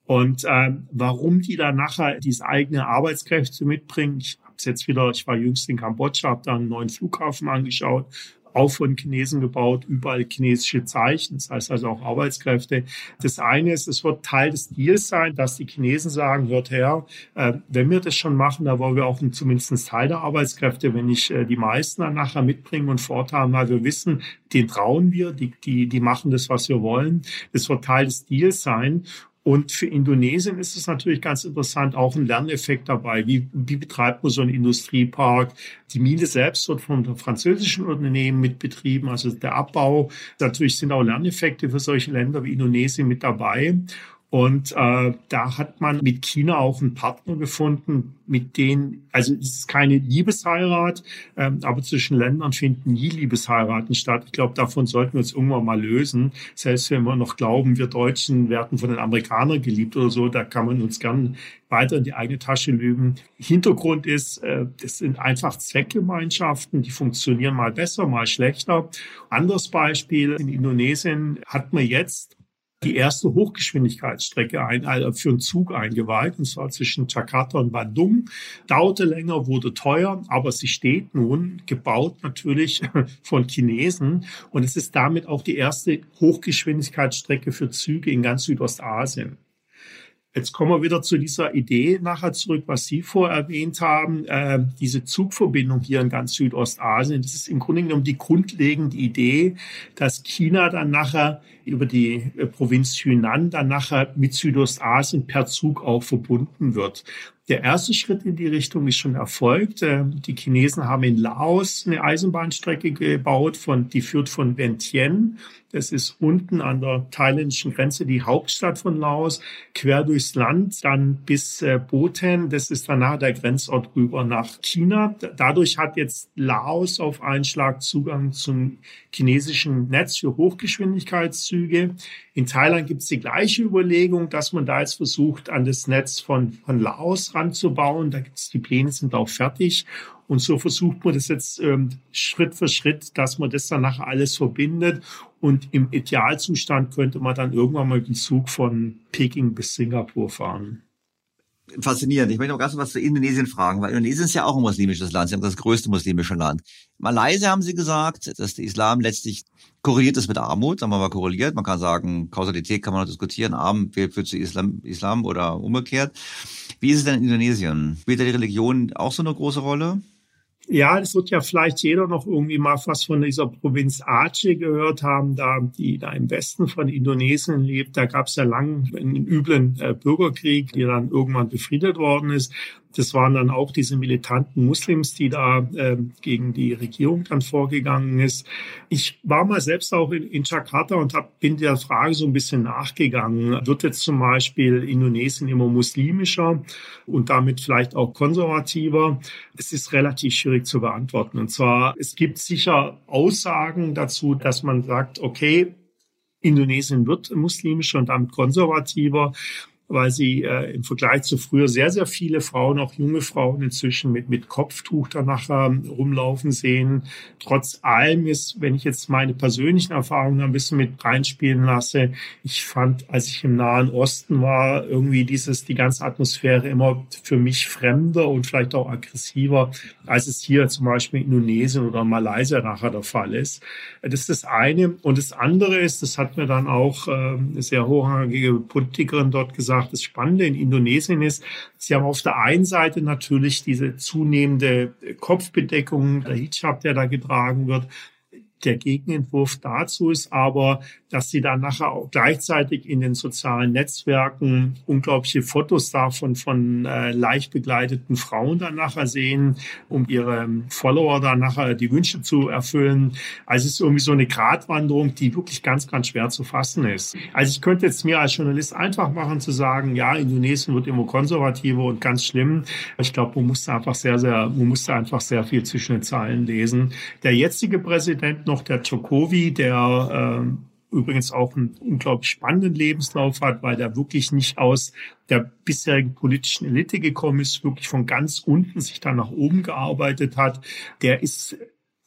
B: Und äh, warum die da nachher diese eigene Arbeitskräfte mitbringen, ich es jetzt wieder, ich war jüngst in Kambodscha, habe da einen neuen Flughafen angeschaut, auch von Chinesen gebaut, überall chinesische Zeichen, das heißt also auch Arbeitskräfte. Das eine ist, es wird Teil des Deals sein, dass die Chinesen sagen, hört her, äh, wenn wir das schon machen, da wollen wir auch zumindest Teil der Arbeitskräfte, wenn nicht äh, die meisten dann nachher mitbringen und forthaben, weil wir wissen, den trauen wir, die, die, die machen das, was wir wollen. Das wird Teil des Deals sein. Und für Indonesien ist es natürlich ganz interessant, auch ein Lerneffekt dabei. Wie, wie betreibt man so einen Industriepark? Die Mine selbst wird von französischen Unternehmen mitbetrieben, also der Abbau. Natürlich sind auch Lerneffekte für solche Länder wie Indonesien mit dabei. Und äh, da hat man mit China auch einen Partner gefunden, mit denen, also es ist keine Liebesheirat, ähm, aber zwischen Ländern finden nie Liebesheiraten statt. Ich glaube, davon sollten wir uns irgendwann mal lösen. Selbst wenn wir noch glauben, wir Deutschen werden von den Amerikanern geliebt oder so, da kann man uns gern weiter in die eigene Tasche lügen. Hintergrund ist, äh, das sind einfach Zweckgemeinschaften, die funktionieren mal besser, mal schlechter. Anderes Beispiel, in Indonesien hat man jetzt die erste Hochgeschwindigkeitsstrecke ein, also für einen Zug eingeweiht, und zwar zwischen Jakarta und Bandung. Dauerte länger, wurde teuer, aber sie steht nun, gebaut natürlich von Chinesen. Und es ist damit auch die erste Hochgeschwindigkeitsstrecke für Züge in ganz Südostasien. Jetzt kommen wir wieder zu dieser Idee nachher zurück, was Sie vorher erwähnt haben. Äh, diese Zugverbindung hier in ganz Südostasien, das ist im Grunde genommen die grundlegende Idee, dass China dann nachher über die äh, Provinz Yunnan dann nachher mit Südostasien per Zug auch verbunden wird. Der erste Schritt in die Richtung ist schon erfolgt. Ähm, die Chinesen haben in Laos eine Eisenbahnstrecke gebaut, von, die führt von Vientiane das ist unten an der thailändischen Grenze die Hauptstadt von Laos, quer durchs Land, dann bis äh, Boten. Das ist danach der Grenzort rüber nach China. Dadurch hat jetzt Laos auf einen Schlag Zugang zum chinesischen Netz für Hochgeschwindigkeitszüge. In Thailand gibt es die gleiche Überlegung, dass man da jetzt versucht, an das Netz von, von Laos ranzubauen. Da gibt's die Pläne, sind auch fertig. Und so versucht man das jetzt ähm, Schritt für Schritt, dass man das dann nachher alles verbindet. Und im Idealzustand könnte man dann irgendwann mal den Zug von Peking bis Singapur fahren
A: faszinierend. Ich möchte noch ganz was zu Indonesien fragen, weil Indonesien ist ja auch ein muslimisches Land. Sie haben das größte muslimische Land. Malaysia haben Sie gesagt, dass der Islam letztlich korreliert ist mit Armut, sagen wir mal korreliert. Man kann sagen, Kausalität kann man noch diskutieren. Arm führt zu Islam, Islam oder umgekehrt. Wie ist es denn in Indonesien? Spielt da die Religion auch so eine große Rolle?
B: Ja, es wird ja vielleicht jeder noch irgendwie mal was von dieser Provinz Aceh gehört haben, da die da im Westen von Indonesien lebt. Da gab es ja lang einen üblen äh, Bürgerkrieg, der dann irgendwann befriedet worden ist. Das waren dann auch diese militanten Muslims, die da äh, gegen die Regierung dann vorgegangen ist. Ich war mal selbst auch in, in Jakarta und hab, bin der Frage so ein bisschen nachgegangen. Wird jetzt zum Beispiel Indonesien immer muslimischer und damit vielleicht auch konservativer? Es ist relativ schwierig zu beantworten. Und zwar, es gibt sicher Aussagen dazu, dass man sagt, okay, Indonesien wird muslimischer und damit konservativer weil sie äh, im Vergleich zu früher sehr, sehr viele Frauen, auch junge Frauen inzwischen mit, mit Kopftuch danach ähm, rumlaufen sehen. Trotz allem ist, wenn ich jetzt meine persönlichen Erfahrungen ein bisschen mit reinspielen lasse, ich fand, als ich im Nahen Osten war, irgendwie dieses, die ganze Atmosphäre immer für mich fremder und vielleicht auch aggressiver, als es hier zum Beispiel in Indonesien oder Malaysia nachher der Fall ist. Das ist das eine. Und das andere ist, das hat mir dann auch äh, eine sehr hochrangige Politikerin dort gesagt, gesagt, das Spannende in Indonesien ist, sie haben auf der einen Seite natürlich diese zunehmende Kopfbedeckung, der Hijab, der da getragen wird. Der Gegenentwurf dazu ist aber, dass sie dann nachher auch gleichzeitig in den sozialen Netzwerken unglaubliche Fotos davon von äh, leicht begleiteten Frauen dann nachher sehen, um ihre Follower dann nachher die Wünsche zu erfüllen. Also es ist irgendwie so eine Gratwanderung, die wirklich ganz, ganz schwer zu fassen ist. Also ich könnte jetzt mir als Journalist einfach machen zu sagen, ja, Indonesien wird immer konservativer und ganz schlimm. Ich glaube, man musste einfach sehr, sehr, man musste einfach sehr viel zwischen den Zeilen lesen. Der jetzige Präsident noch, der Jokowi, der äh, übrigens auch einen unglaublich spannenden Lebenslauf hat, weil der wirklich nicht aus der bisherigen politischen Elite gekommen ist, wirklich von ganz unten sich dann nach oben gearbeitet hat. Der ist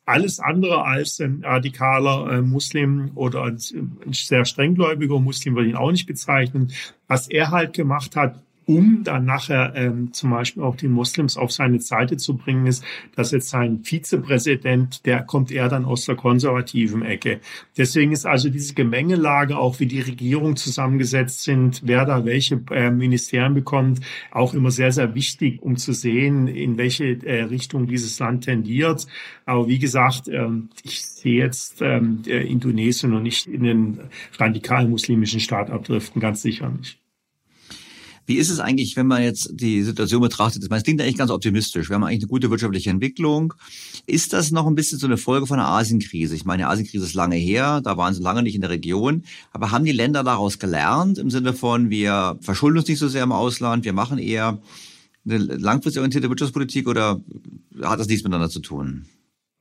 B: alles andere als ein radikaler äh, Muslim oder ein, ein sehr strenggläubiger Muslim würde ich ihn auch nicht bezeichnen. Was er halt gemacht hat, um dann nachher ähm, zum Beispiel auch die Moslems auf seine Seite zu bringen, ist, dass jetzt sein Vizepräsident, der kommt eher dann aus der konservativen Ecke. Deswegen ist also diese Gemengelage, auch wie die Regierung zusammengesetzt sind, wer da welche äh, Ministerien bekommt, auch immer sehr, sehr wichtig, um zu sehen, in welche äh, Richtung dieses Land tendiert. Aber wie gesagt, äh, ich sehe jetzt ähm, Indonesien und nicht in den radikalen muslimischen Staat abdriften, ganz sicher nicht.
A: Wie ist es eigentlich, wenn man jetzt die Situation betrachtet? Es klingt eigentlich ganz optimistisch. Wir haben eigentlich eine gute wirtschaftliche Entwicklung. Ist das noch ein bisschen so eine Folge von der Asienkrise? Ich meine, die Asienkrise ist lange her, da waren sie lange nicht in der Region. Aber haben die Länder daraus gelernt im Sinne von, wir verschulden uns nicht so sehr im Ausland, wir machen eher eine langfristig orientierte Wirtschaftspolitik oder hat das nichts miteinander zu tun?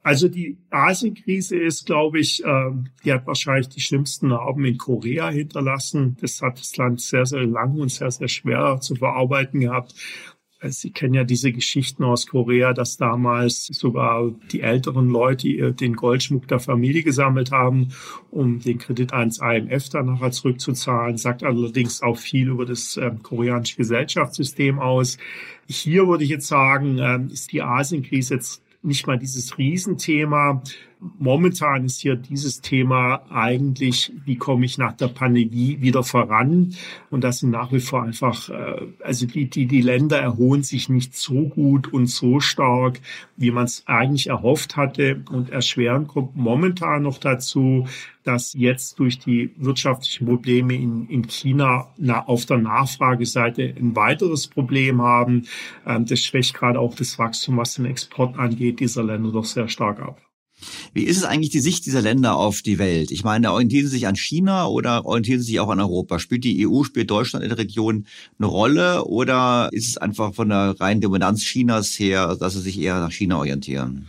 B: Also die Asienkrise ist, glaube ich, äh, die hat wahrscheinlich die schlimmsten Narben in Korea hinterlassen. Das hat das Land sehr, sehr lang und sehr, sehr schwer zu verarbeiten gehabt. Also Sie kennen ja diese Geschichten aus Korea, dass damals sogar die älteren Leute den Goldschmuck der Familie gesammelt haben, um den Kredit ans IMF dann nachher zurückzuzahlen. Sagt allerdings auch viel über das äh, koreanische Gesellschaftssystem aus. Hier würde ich jetzt sagen, äh, ist die Asienkrise jetzt nicht mal dieses Riesenthema. Momentan ist hier dieses Thema eigentlich, wie komme ich nach der Pandemie wieder voran? Und das sind nach wie vor einfach, äh, also die, die, die Länder erholen sich nicht so gut und so stark, wie man es eigentlich erhofft hatte. Und erschweren kommt momentan noch dazu, dass jetzt durch die wirtschaftlichen Probleme in, in China na, auf der Nachfrageseite ein weiteres Problem haben. Ähm, das schwächt gerade auch das Wachstum, was den Export angeht, dieser Länder doch sehr stark ab.
A: Wie ist es eigentlich die Sicht dieser Länder auf die Welt? Ich meine, orientieren sie sich an China oder orientieren sie sich auch an Europa? Spielt die EU, spielt Deutschland in der Region eine Rolle oder ist es einfach von der reinen Dominanz Chinas her, dass sie sich eher nach China orientieren?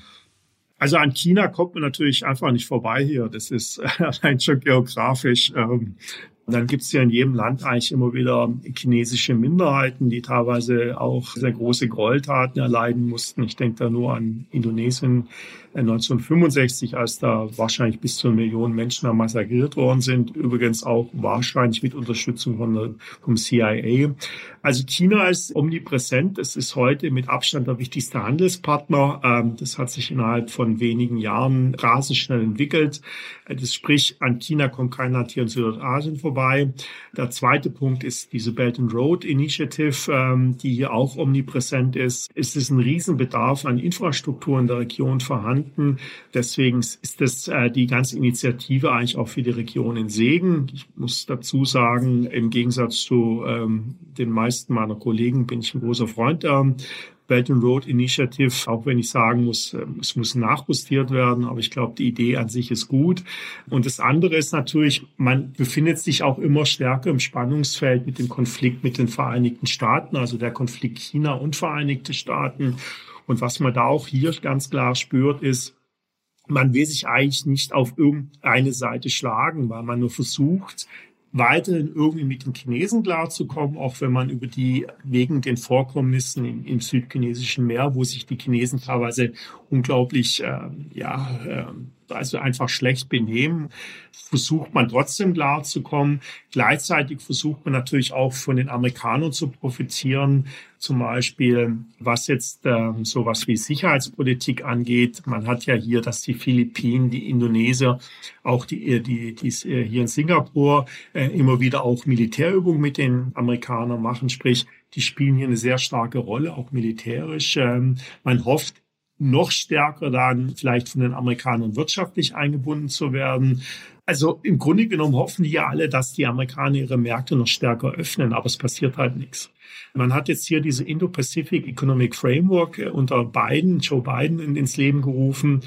B: Also an China kommt man natürlich einfach nicht vorbei hier. Das ist allein schon geografisch ähm, dann gibt es ja in jedem Land eigentlich immer wieder chinesische Minderheiten, die teilweise auch sehr große Gräueltaten erleiden mussten. Ich denke da nur an Indonesien 1965, äh, als da wahrscheinlich bis zu einer Million Menschen massakriert worden sind. Übrigens auch wahrscheinlich mit Unterstützung von der, vom CIA. Also China ist omnipräsent. Es ist heute mit Abstand der wichtigste Handelspartner. Ähm, das hat sich innerhalb von wenigen Jahren rasend schnell entwickelt. Äh, das sprich, an China kommt kein Land hier in Südostasien vorbei vorbei. Der zweite Punkt ist diese Belt and Road Initiative, ähm, die hier auch omnipräsent ist. Es ist ein Riesenbedarf an Infrastruktur in der Region vorhanden. Deswegen ist das äh, die ganze Initiative eigentlich auch für die Region in Segen. Ich muss dazu sagen, im Gegensatz zu ähm, den meisten meiner Kollegen bin ich ein großer Freund der Belt and Road Initiative, auch wenn ich sagen muss, ähm, es muss nachjustiert werden, aber ich glaube, die Idee an sich ist gut. Und das andere ist natürlich, man befindet sich auch immer stärker im Spannungsfeld mit dem Konflikt mit den Vereinigten Staaten, also der Konflikt China und Vereinigte Staaten. Und was man da auch hier ganz klar spürt, ist, man will sich eigentlich nicht auf irgendeine Seite schlagen, weil man nur versucht, weiterhin irgendwie mit den Chinesen klarzukommen, auch wenn man über die wegen den Vorkommnissen im, im südchinesischen Meer, wo sich die Chinesen teilweise unglaublich äh, ja äh, also einfach schlecht benehmen, versucht man trotzdem klarzukommen. Gleichzeitig versucht man natürlich auch von den Amerikanern zu profitieren, zum Beispiel was jetzt ähm, sowas wie Sicherheitspolitik angeht. Man hat ja hier, dass die Philippinen, die Indonesier, auch die, äh, die, die äh, hier in Singapur äh, immer wieder auch Militärübungen mit den Amerikanern machen, sprich die spielen hier eine sehr starke Rolle, auch militärisch. Ähm, man hofft noch stärker dann vielleicht von den Amerikanern wirtschaftlich eingebunden zu werden. Also im Grunde genommen hoffen die ja alle, dass die Amerikaner ihre Märkte noch stärker öffnen, aber es passiert halt nichts. Man hat jetzt hier diese Indo-Pacific Economic Framework äh, unter Biden, Joe Biden ins Leben gerufen.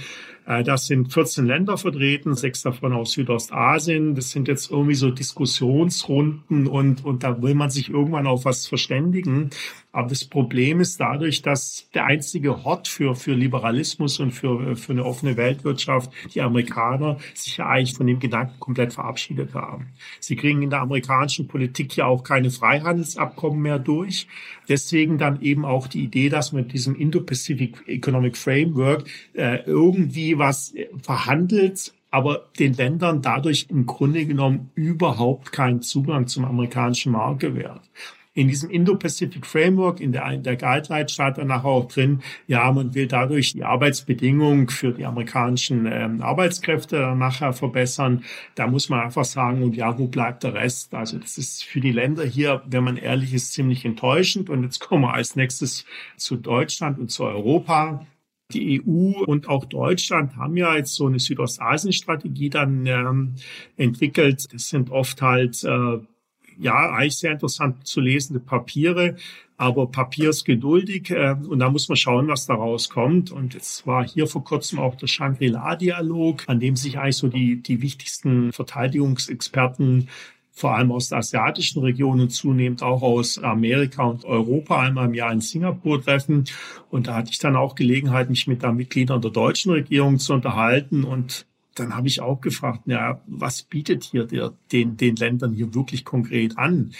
B: Äh, das sind 14 Länder vertreten, sechs davon aus Südostasien. Das sind jetzt irgendwie so Diskussionsrunden und, und da will man sich irgendwann auf was verständigen. Aber das Problem ist dadurch, dass der einzige Hort für, für Liberalismus und für, für eine offene Weltwirtschaft, die Amerikaner, sich ja eigentlich von dem Gedanken komplett verabschiedet haben. Sie kriegen in der amerikanischen Politik ja auch keine Freihandelsabkommen mehr durch. Deswegen dann eben auch die Idee, dass mit diesem Indo-Pacific Economic Framework äh, irgendwie was verhandelt, aber den Ländern dadurch im Grunde genommen überhaupt keinen Zugang zum amerikanischen Markt gewährt in diesem Indo-Pacific Framework, in der, in der Guideline steht dann nachher auch drin, ja, man will dadurch die Arbeitsbedingungen für die amerikanischen ähm, Arbeitskräfte nachher verbessern. Da muss man einfach sagen, und ja, wo bleibt der Rest? Also das ist für die Länder hier, wenn man ehrlich ist, ziemlich enttäuschend. Und jetzt kommen wir als nächstes zu Deutschland und zu Europa. Die EU und auch Deutschland haben ja jetzt so eine Südostasien-Strategie dann ähm, entwickelt. Das sind oft halt äh, ja, eigentlich sehr interessant zu lesende Papiere, aber Papier ist geduldig äh, und da muss man schauen, was daraus kommt. Und jetzt war hier vor kurzem auch der Shangri-La-Dialog, an dem sich eigentlich so die, die wichtigsten Verteidigungsexperten vor allem aus der asiatischen Region und zunehmend auch aus Amerika und Europa einmal im Jahr in Singapur treffen. Und da hatte ich dann auch Gelegenheit, mich mit den Mitgliedern der deutschen Regierung zu unterhalten und dann habe ich auch gefragt, ja, was bietet hier der, den, den Ländern hier wirklich konkret an?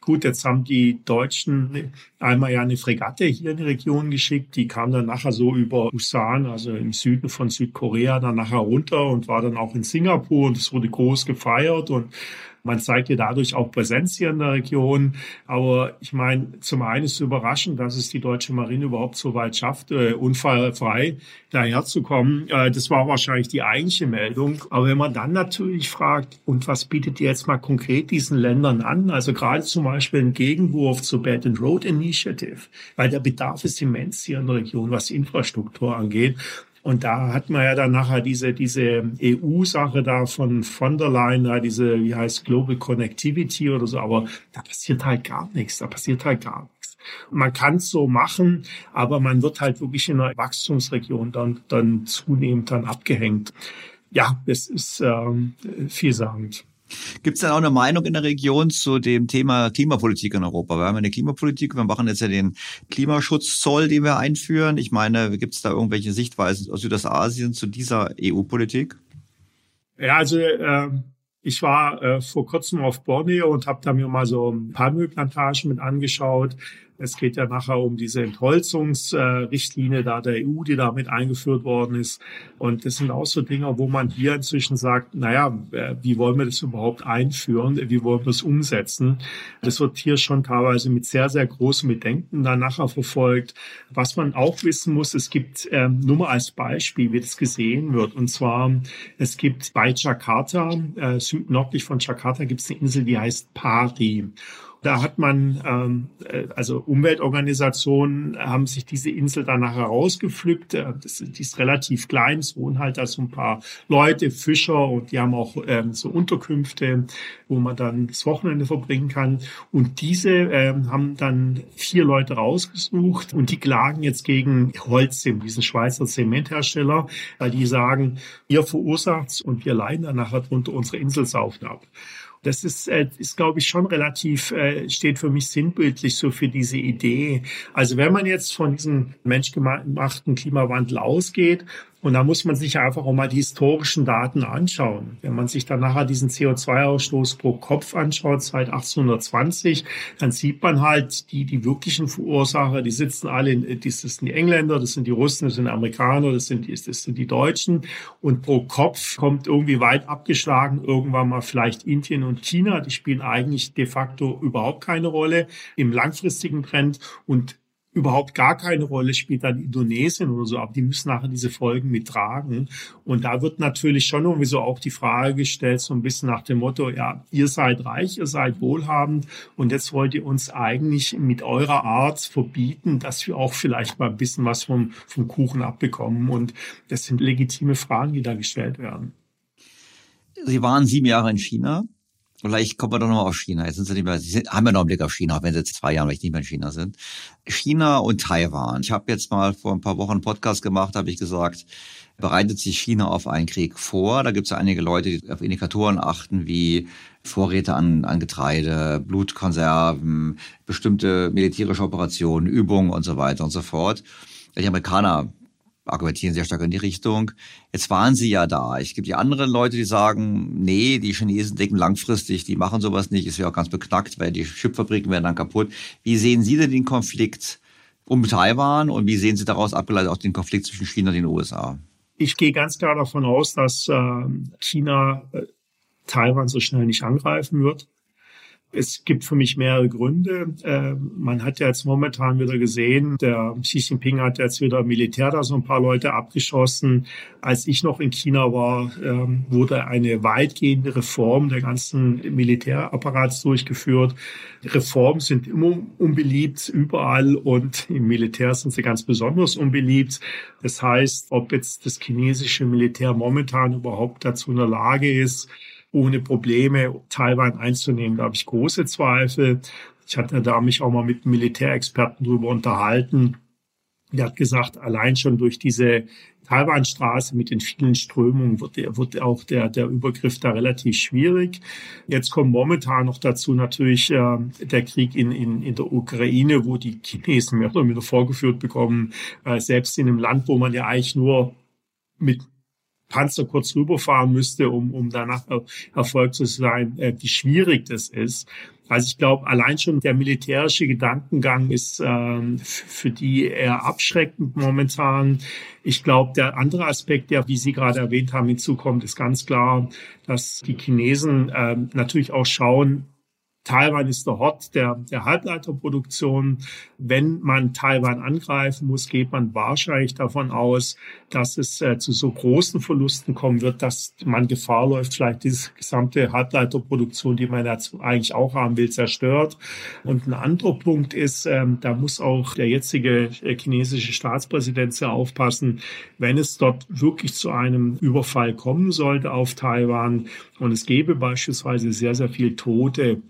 B: Gut, jetzt haben die Deutschen einmal ja eine Fregatte hier in die Region geschickt. Die kam dann nachher so über Busan, also im Süden von Südkorea, dann nachher runter und war dann auch in Singapur und es wurde groß gefeiert und Man zeigt ja dadurch auch Präsenz hier in der Region. Aber ich meine, zum einen ist es überraschend, dass es die deutsche Marine überhaupt so weit schafft, äh, unfallfrei daherzukommen. Äh, das war wahrscheinlich die eigentliche Meldung. Aber wenn man dann natürlich fragt, und was bietet ihr jetzt mal konkret diesen Ländern an? Also gerade zum Beispiel ein Gegenwurf zur Belt and Road Initiative, weil der Bedarf ist immens hier in der Region, was Infrastruktur angeht. Und da hat man ja dann nachher diese, diese EU-Sache da von von der Leyen, diese, wie heißt Global Connectivity oder so, aber da passiert halt gar nichts, da passiert halt gar nichts. Man kann es so machen, aber man wird halt wirklich in einer Wachstumsregion dann, dann zunehmend dann abgehängt. Ja, das ist ähm, vielsagend.
A: Gibt es denn auch eine Meinung in der Region zu dem Thema Klimapolitik in Europa? Wir haben eine Klimapolitik, wir machen jetzt ja den Klimaschutzzoll, den wir einführen. Ich meine, gibt es da irgendwelche Sichtweisen aus Südostasien zu dieser EU-Politik?
B: Ja, also äh, ich war äh, vor kurzem auf Borneo und habe da mir mal so Palmölplantagen mit angeschaut. Es geht ja nachher um diese Entholzungsrichtlinie da der EU, die damit eingeführt worden ist. Und das sind auch so Dinge, wo man hier inzwischen sagt, naja, äh, wie wollen wir das überhaupt einführen? Wie wollen wir es umsetzen? Das wird hier schon teilweise mit sehr, sehr großen Bedenken dann nachher verfolgt. Was man auch wissen muss, es gibt ähm, nur mal als Beispiel, wie das gesehen wird. Und zwar, es gibt bei Jakarta, äh, südnördlich von Jakarta, gibt es eine Insel, die heißt Pari. Da hat man, ähm, äh, also Umweltorganisationen haben sich diese Insel danach herausgepflückt. Äh, die ist relativ klein, es wohnen halt da so ein paar Leute, Fischer und die haben auch ähm, so Unterkünfte, wo man dann das Wochenende verbringen kann. Und diese ähm, haben dann vier Leute rausgesucht und die klagen jetzt gegen Holzim, diesen Schweizer Zementhersteller, weil die sagen, ihr verursacht und wir leiden dann nachher drunter, unsere Insel sauft ab. Das ist, äh, ist glaube ich, schon relativ, äh, steht für mich sinnbildlich so für diese Idee. Also wenn man jetzt von diesem menschgemachten Klimawandel ausgeht und da muss man sich einfach auch mal die historischen Daten anschauen. Wenn man sich dann nachher diesen CO2-Ausstoß pro Kopf anschaut, seit 1820, dann sieht man halt die, die wirklichen Verursacher, die sitzen alle, in, das sind die Engländer, das sind die Russen, das sind die Amerikaner, das sind, die, das sind die Deutschen. Und pro Kopf kommt irgendwie weit abgeschlagen irgendwann mal vielleicht Indien und China. Die spielen eigentlich de facto überhaupt keine Rolle im langfristigen Trend. Und überhaupt gar keine Rolle spielt dann Indonesien oder so, aber die müssen nachher diese Folgen mittragen. Und da wird natürlich schon irgendwie so auch die Frage gestellt, so ein bisschen nach dem Motto, ja, ihr seid reich, ihr seid wohlhabend und jetzt wollt ihr uns eigentlich mit eurer Art verbieten, dass wir auch vielleicht mal ein bisschen was vom, vom Kuchen abbekommen. Und das sind legitime Fragen, die da gestellt werden.
A: Sie waren sieben Jahre in China. Vielleicht kommen wir doch nochmal auf China. Jetzt sind Sie nicht mehr, Sie sind, haben ja noch einen Blick auf China, auch wenn Sie jetzt zwei Jahre nicht mehr in China sind. China und Taiwan. Ich habe jetzt mal vor ein paar Wochen einen Podcast gemacht, habe ich gesagt, bereitet sich China auf einen Krieg vor. Da gibt es einige Leute, die auf Indikatoren achten, wie Vorräte an, an Getreide, Blutkonserven, bestimmte militärische Operationen, Übungen und so weiter und so fort. Die Amerikaner argumentieren sehr stark in die Richtung. Jetzt waren sie ja da. Es gibt ja andere Leute, die sagen, nee, die Chinesen denken langfristig, die machen sowas nicht, ist ja auch ganz beknackt, weil die Chipfabriken werden dann kaputt. Wie sehen Sie denn den Konflikt um Taiwan und wie sehen Sie daraus abgeleitet auch den Konflikt zwischen China und den USA?
B: Ich gehe ganz klar davon aus, dass äh, China äh, Taiwan so schnell nicht angreifen wird. Es gibt für mich mehrere Gründe. Äh, man hat ja jetzt momentan wieder gesehen, der Xi Jinping hat jetzt wieder Militär da so ein paar Leute abgeschossen. Als ich noch in China war, ähm, wurde eine weitgehende Reform der ganzen Militärapparats durchgeführt. Reformen sind immer unbeliebt überall und im Militär sind sie ganz besonders unbeliebt. Das heißt, ob jetzt das chinesische Militär momentan überhaupt dazu in der Lage ist, ohne Probleme Taiwan einzunehmen. Da habe ich große Zweifel. Ich hatte da mich auch mal mit Militärexperten drüber unterhalten. Der hat gesagt, allein schon durch diese Taiwanstraße mit den vielen Strömungen wird, wird auch der, der Übergriff da relativ schwierig. Jetzt kommt momentan noch dazu natürlich äh, der Krieg in, in, in der Ukraine, wo die Chinesen mehr oder weniger vorgeführt bekommen, äh, selbst in einem Land, wo man ja eigentlich nur mit Panzer kurz rüberfahren müsste, um, um danach Erfolg zu sein, äh, wie schwierig das ist. Also ich glaube, allein schon der militärische Gedankengang ist ähm, für die eher abschreckend momentan. Ich glaube, der andere Aspekt, der, wie Sie gerade erwähnt haben, hinzukommt, ist ganz klar, dass die Chinesen äh, natürlich auch schauen, Taiwan ist der Hort der, der Halbleiterproduktion. Wenn man Taiwan angreifen muss, geht man wahrscheinlich davon aus, dass es äh, zu so großen Verlusten kommen wird, dass man Gefahr läuft, vielleicht diese gesamte Halbleiterproduktion, die man jetzt eigentlich auch haben will, zerstört. Und ein anderer Punkt ist, ähm, da muss auch der jetzige äh, chinesische Staatspräsident sehr aufpassen, wenn es dort wirklich zu einem Überfall kommen sollte auf Taiwan und es gäbe beispielsweise sehr, sehr viel Tote,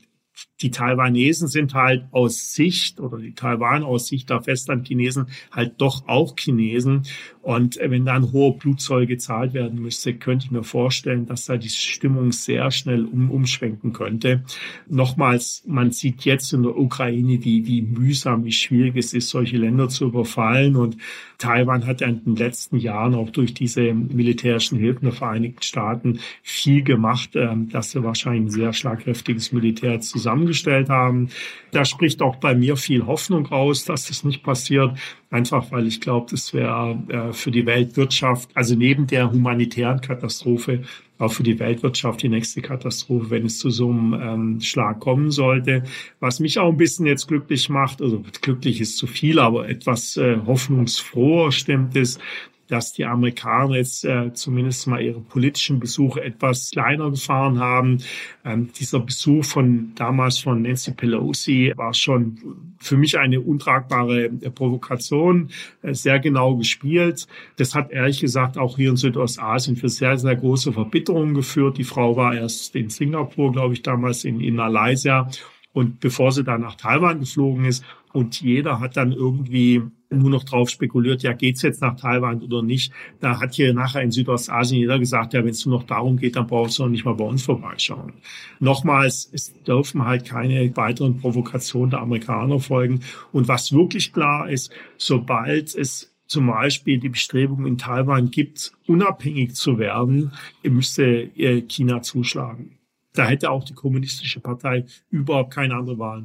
B: die Taiwanesen sind halt aus Sicht oder die Taiwan aus Sicht der Festlandchinesen halt doch auch Chinesen. Und wenn dann hohe Blutzoll gezahlt werden müsste, könnte ich mir vorstellen, dass da die Stimmung sehr schnell um, umschwenken könnte. Nochmals, man sieht jetzt in der Ukraine, wie, wie mühsam, wie schwierig es ist, solche Länder zu überfallen. Und Taiwan hat in den letzten Jahren auch durch diese militärischen Hilfen der Vereinigten Staaten viel gemacht, ähm, dass sie wahrscheinlich ein sehr schlagkräftiges Militär zusammengestellt haben. Da spricht auch bei mir viel Hoffnung raus, dass das nicht passiert. Einfach weil ich glaube, das wäre äh, für die Weltwirtschaft, also neben der humanitären Katastrophe, auch für die Weltwirtschaft die nächste Katastrophe, wenn es zu so einem ähm, Schlag kommen sollte. Was mich auch ein bisschen jetzt glücklich macht, also glücklich ist zu viel, aber etwas äh, hoffnungsfroher stimmt ist, dass die Amerikaner jetzt äh, zumindest mal ihre politischen Besuche etwas kleiner gefahren haben. Ähm, dieser Besuch von damals von Nancy Pelosi war schon für mich eine untragbare äh, Provokation, äh, sehr genau gespielt. Das hat ehrlich gesagt auch hier in Südostasien für sehr, sehr große Verbitterung geführt. Die Frau war erst in Singapur, glaube ich, damals in, in Malaysia. Und bevor sie dann nach Taiwan geflogen ist, und jeder hat dann irgendwie nur noch drauf spekuliert, ja, geht's jetzt nach Taiwan oder nicht. Da hat hier nachher in Südostasien jeder gesagt, ja, wenn es nur noch darum geht, dann brauchst du noch nicht mal bei uns vorbeischauen. Nochmals, es dürfen halt keine weiteren Provokationen der Amerikaner folgen. Und was wirklich klar ist, sobald es zum Beispiel die Bestrebung in Taiwan gibt, unabhängig zu werden, müsste China zuschlagen. Da hätte auch die kommunistische Partei überhaupt keine andere Wahl.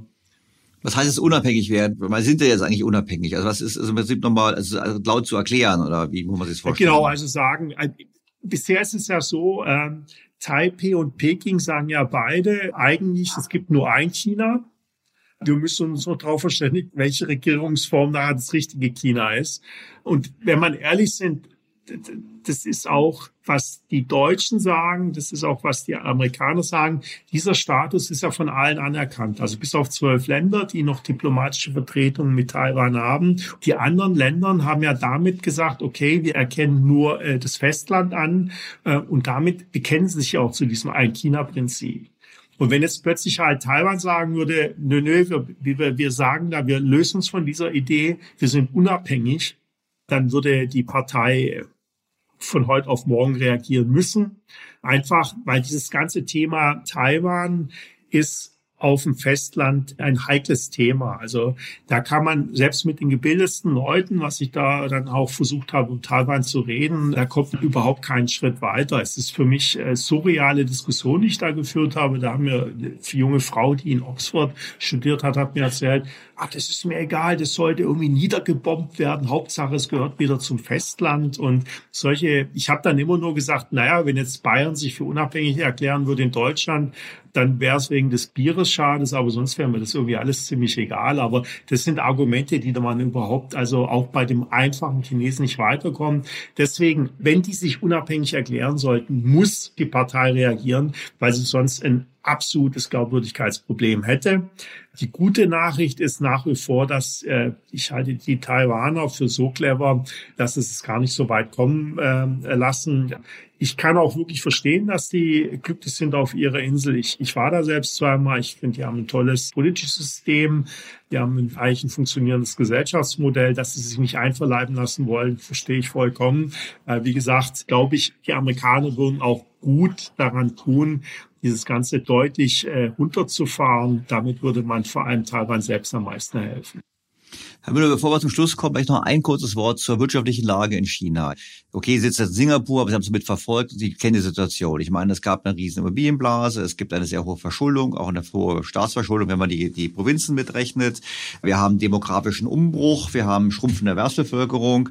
A: Was heißt es unabhängig werden? Man sind ja jetzt eigentlich unabhängig. Also was ist also im Prinzip nochmal also, also laut zu erklären oder wie muss man sich das vorstellen?
B: Genau, also sagen, äh, bisher ist es ja so, ähm, Taipei und Peking sagen ja beide eigentlich, es gibt nur ein China. Wir müssen uns nur darauf verständigen, welche Regierungsform da das richtige China ist. Und wenn man ehrlich sind, das ist auch, was die Deutschen sagen, das ist auch, was die Amerikaner sagen. Dieser Status ist ja von allen anerkannt. Also bis auf zwölf Länder, die noch diplomatische Vertretungen mit Taiwan haben. Die anderen Länder haben ja damit gesagt, okay, wir erkennen nur äh, das Festland an äh, und damit bekennen sie sich auch zu diesem Ein-China-Prinzip. Und wenn jetzt plötzlich halt Taiwan sagen würde, nö, nö, wir, wir sagen da, wir lösen uns von dieser Idee, wir sind unabhängig, dann würde die Partei von heute auf morgen reagieren müssen. Einfach, weil dieses ganze Thema Taiwan ist auf dem Festland ein heikles Thema. Also da kann man selbst mit den gebildetsten Leuten, was ich da dann auch versucht habe, um Taiwan zu reden, da kommt überhaupt keinen Schritt weiter. Es ist für mich äh, surreale Diskussion, die ich da geführt habe. Da haben mir eine junge Frau, die in Oxford studiert hat, hat mir erzählt, ach, das ist mir egal, das sollte irgendwie niedergebombt werden. Hauptsache, es gehört wieder zum Festland. Und solche, ich habe dann immer nur gesagt, naja, wenn jetzt Bayern sich für unabhängig erklären würde in Deutschland, dann wäre es wegen des Bieres schades, aber sonst wäre mir das irgendwie alles ziemlich egal. Aber das sind Argumente, die man überhaupt, also auch bei dem einfachen Chinesen nicht weiterkommt. Deswegen, wenn die sich unabhängig erklären sollten, muss die Partei reagieren, weil sie sonst ein absolutes Glaubwürdigkeitsproblem hätte. Die gute Nachricht ist nach wie vor, dass äh, ich halte die Taiwaner für so clever, dass es es gar nicht so weit kommen äh, lassen. Ich kann auch wirklich verstehen, dass die glücklich sind auf ihrer Insel. Ich, ich war da selbst zweimal. Ich finde, die haben ein tolles politisches System. Die haben eigentlich ein funktionierendes Gesellschaftsmodell, dass sie sich nicht einverleiben lassen wollen, verstehe ich vollkommen. Äh, wie gesagt, glaube ich, die Amerikaner würden auch gut daran tun, dieses Ganze deutlich äh, runterzufahren. Damit würde man vor allem Taiwan selbst am meisten helfen.
A: Herr Müller, bevor wir zum Schluss kommen, vielleicht noch ein kurzes Wort zur wirtschaftlichen Lage in China. Okay, Sie sitzen in Singapur, aber Sie haben es mit verfolgt Sie kennen die Situation. Ich meine, es gab eine riesen Immobilienblase, es gibt eine sehr hohe Verschuldung, auch eine hohe Staatsverschuldung, wenn man die, die Provinzen mitrechnet. Wir haben demografischen Umbruch, wir haben schrumpfende Erwerbsbevölkerung.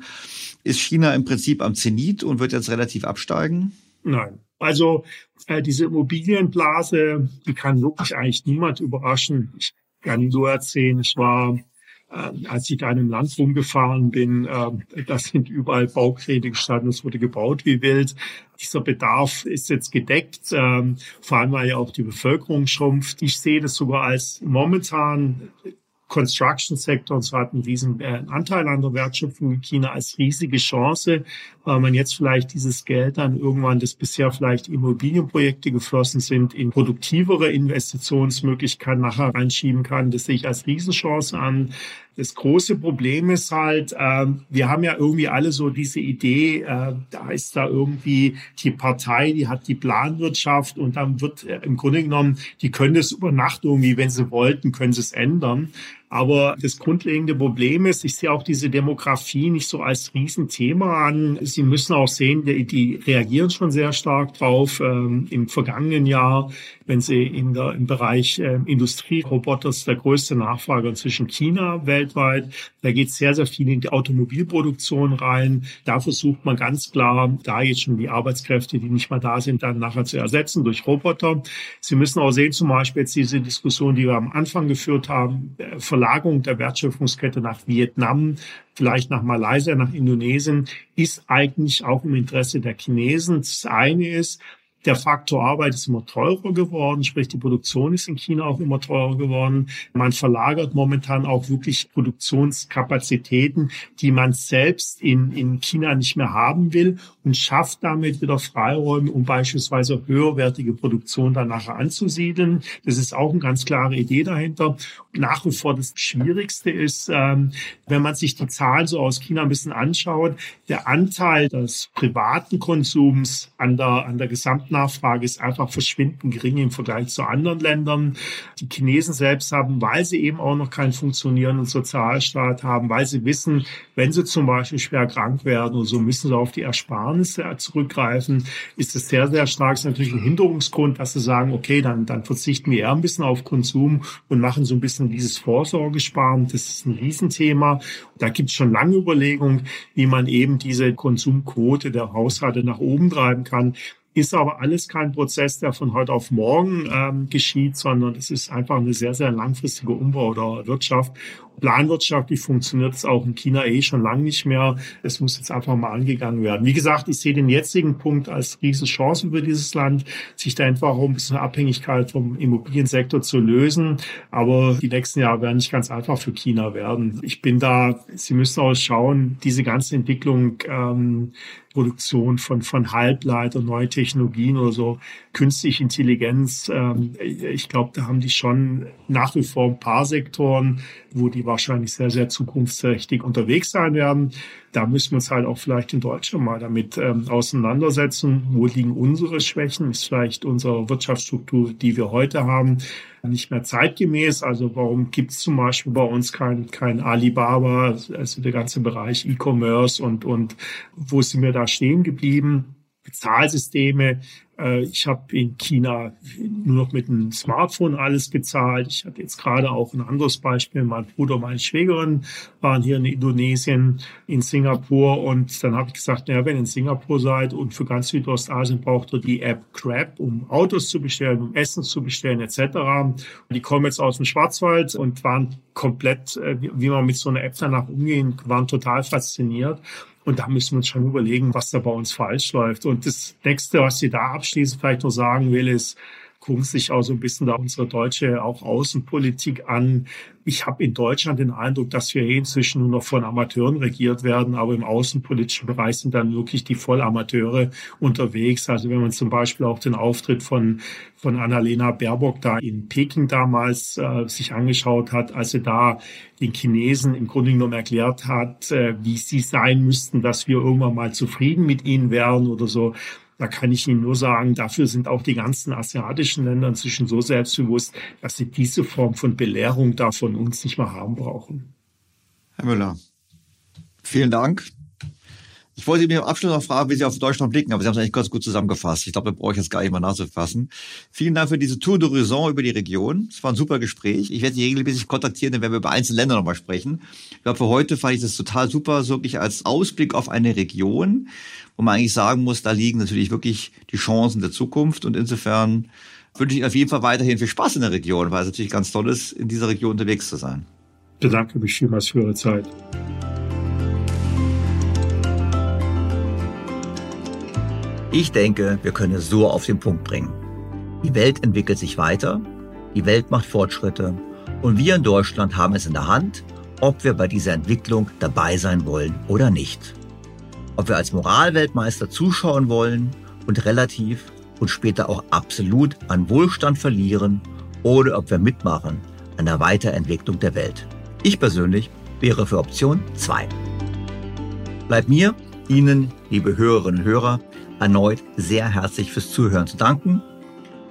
A: Ist China im Prinzip am Zenit und wird jetzt relativ absteigen?
B: Nein. Also äh, diese Immobilienblase, die kann wirklich eigentlich niemand überraschen. Ich kann nur erzählen, es war äh, als ich da in einem Land rumgefahren bin, äh, da sind überall Baukräne gestanden, es wurde gebaut wie wild. Dieser Bedarf ist jetzt gedeckt, ähm, vor allem weil ja auch die Bevölkerung schrumpft. Ich sehe das sogar als momentan Construction-Sektor, und zwar hat einen riesen äh, Anteil an der Wertschöpfung in China als riesige Chance, weil man jetzt vielleicht dieses Geld dann irgendwann, das bisher vielleicht Immobilienprojekte geflossen sind, in produktivere Investitionsmöglichkeiten nachher reinschieben kann. Das sehe ich als Riesenchance an. Das große Problem ist halt, äh, wir haben ja irgendwie alle so diese Idee, äh, da ist da irgendwie die Partei, die hat die Planwirtschaft und dann wird äh, im Grunde genommen, die können das über Nacht irgendwie, wenn sie wollten, können sie es ändern. Aber das grundlegende Problem ist, ich sehe auch diese Demografie nicht so als Riesenthema an. Sie müssen auch sehen, die, die reagieren schon sehr stark drauf. Ähm, Im vergangenen Jahr, wenn Sie in der, im Bereich äh, Industrieroboter der größte Nachfrager zwischen China weltweit. Da geht sehr, sehr viel in die Automobilproduktion rein. Da versucht man ganz klar, da jetzt schon die Arbeitskräfte, die nicht mal da sind, dann nachher zu ersetzen durch Roboter. Sie müssen auch sehen, zum Beispiel jetzt diese Diskussion, die wir am Anfang geführt haben, äh, Verlagerung der Wertschöpfungskette nach Vietnam, vielleicht nach Malaysia, nach Indonesien, ist eigentlich auch im Interesse der Chinesen. Das eine ist, der Faktor Arbeit ist immer teurer geworden, sprich die Produktion ist in China auch immer teurer geworden. Man verlagert momentan auch wirklich Produktionskapazitäten, die man selbst in, in China nicht mehr haben will und schafft damit wieder Freiräume, um beispielsweise höherwertige Produktion dann nachher anzusiedeln. Das ist auch eine ganz klare Idee dahinter. Nach wie vor das Schwierigste ist, ähm, wenn man sich die Zahlen so aus China ein bisschen anschaut, der Anteil des privaten Konsums an der, an der gesamten Gesamtnachfrage ist einfach verschwindend gering im Vergleich zu anderen Ländern. Die Chinesen selbst haben, weil sie eben auch noch keinen funktionierenden Sozialstaat haben, weil sie wissen, wenn sie zum Beispiel schwer krank werden oder so, müssen sie auf die Ersparnisse zurückgreifen, ist es sehr, sehr stark. Das ist natürlich ein Hinderungsgrund, dass sie sagen, okay, dann, dann verzichten wir eher ein bisschen auf Konsum und machen so ein bisschen dieses Vorsorgesparen. Das ist ein Riesenthema. Da gibt es schon lange Überlegungen, wie man eben diese Konsumquote der Haushalte nach oben treiben kann. Ist aber alles kein Prozess, der von heute auf morgen ähm, geschieht, sondern es ist einfach eine sehr, sehr langfristige Umbau der Wirtschaft planwirtschaftlich funktioniert es auch in China eh schon lange nicht mehr. Es muss jetzt einfach mal angegangen werden. Wie gesagt, ich sehe den jetzigen Punkt als Riesenchance für dieses Land, sich da einfach auch ein bisschen Abhängigkeit vom Immobiliensektor zu lösen. Aber die nächsten Jahre werden nicht ganz einfach für China werden. Ich bin da, Sie müssen auch schauen, diese ganze Entwicklung, ähm, Produktion von, von Halbleiter, neue Technologien oder so, künstliche Intelligenz, ähm, ich glaube, da haben die schon nach wie vor ein paar Sektoren, wo die wahrscheinlich sehr, sehr zukunftsträchtig unterwegs sein werden. Da müssen wir uns halt auch vielleicht in Deutschland mal damit ähm, auseinandersetzen. Wo liegen unsere Schwächen? Ist vielleicht unsere Wirtschaftsstruktur, die wir heute haben, nicht mehr zeitgemäß? Also warum gibt es zum Beispiel bei uns kein, kein Alibaba, also der ganze Bereich E-Commerce und, und wo sind wir da stehen geblieben? Bezahlsysteme, ich habe in China nur noch mit einem Smartphone alles bezahlt. Ich hatte jetzt gerade auch ein anderes Beispiel. Mein Bruder und meine Schwägerin waren hier in Indonesien, in Singapur. Und dann habe ich gesagt, naja, wenn ihr in Singapur seid und für ganz Südostasien braucht ihr die App Grab, um Autos zu bestellen, um Essen zu bestellen etc. Und die kommen jetzt aus dem Schwarzwald und waren komplett, äh, wie man mit so einer App danach umgehen, waren total fasziniert. Und da müssen wir uns schon überlegen, was da bei uns falsch läuft. Und das nächste, was ich da abschließend vielleicht noch sagen will, ist, gucken sich auch so ein bisschen da unsere deutsche auch Außenpolitik an. Ich habe in Deutschland den Eindruck, dass wir inzwischen nur noch von Amateuren regiert werden, aber im außenpolitischen Bereich sind dann wirklich die Vollamateure unterwegs. Also wenn man zum Beispiel auch den Auftritt von, von Annalena Baerbock da in Peking damals äh, sich angeschaut hat, als sie da den Chinesen im Grunde genommen erklärt hat, äh, wie sie sein müssten, dass wir irgendwann mal zufrieden mit ihnen wären oder so da kann ich Ihnen nur sagen, dafür sind auch die ganzen asiatischen Länder inzwischen so selbstbewusst, dass sie diese Form von Belehrung da von uns nicht mehr haben brauchen.
A: Herr Müller, vielen Dank. Ich wollte Sie mir am Abschluss noch fragen, wie Sie auf Deutschland blicken, aber Sie haben es eigentlich ganz gut zusammengefasst. Ich glaube, da brauche ich jetzt gar nicht mal nachzufassen. Vielen Dank für diese Tour d'Horizon über die Region. Es war ein super Gespräch. Ich werde Sie regelmäßig kontaktieren, dann werden wir über einzelne Länder nochmal sprechen. Ich glaube, für heute fand ich das total super, wirklich als Ausblick auf eine Region, wo man eigentlich sagen muss, da liegen natürlich wirklich die Chancen der Zukunft und insofern wünsche ich Ihnen auf jeden Fall weiterhin viel Spaß in der Region, weil es natürlich ganz toll ist, in dieser Region unterwegs zu sein.
B: Ich bedanke mich vielmals für Ihre Zeit.
K: Ich denke, wir können es so auf den Punkt bringen. Die Welt entwickelt sich weiter, die Welt macht Fortschritte und wir in Deutschland haben es in der Hand, ob wir bei dieser Entwicklung dabei sein wollen oder nicht. Ob wir als Moralweltmeister zuschauen wollen und relativ und später auch absolut an Wohlstand verlieren oder ob wir mitmachen an der Weiterentwicklung der Welt. Ich persönlich wäre für Option 2. Bleibt mir, Ihnen, liebe Hörerinnen und Hörer, erneut sehr herzlich fürs Zuhören zu danken.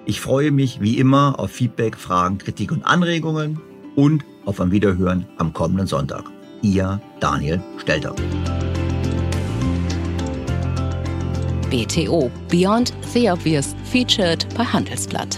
K: Ich freue mich wie immer auf Feedback, Fragen, Kritik und Anregungen und auf ein Wiederhören am kommenden Sonntag. Ihr Daniel Stelter.
G: BTO Beyond the Obvious featured bei Handelsblatt.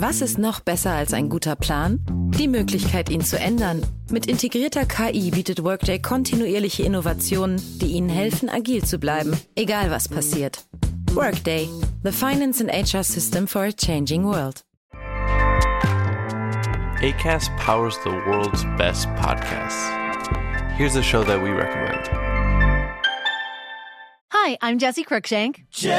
N: Was ist noch besser als ein guter Plan? Die Möglichkeit, ihn zu ändern. Mit integrierter KI bietet Workday kontinuierliche Innovationen, die Ihnen helfen, agil zu bleiben, egal was passiert. Workday, the finance and HR system for a changing world.
O: ACAST powers the world's best podcasts. Here's a show that we recommend.
P: Hi, I'm Jesse Cruikshank.
Q: Jesse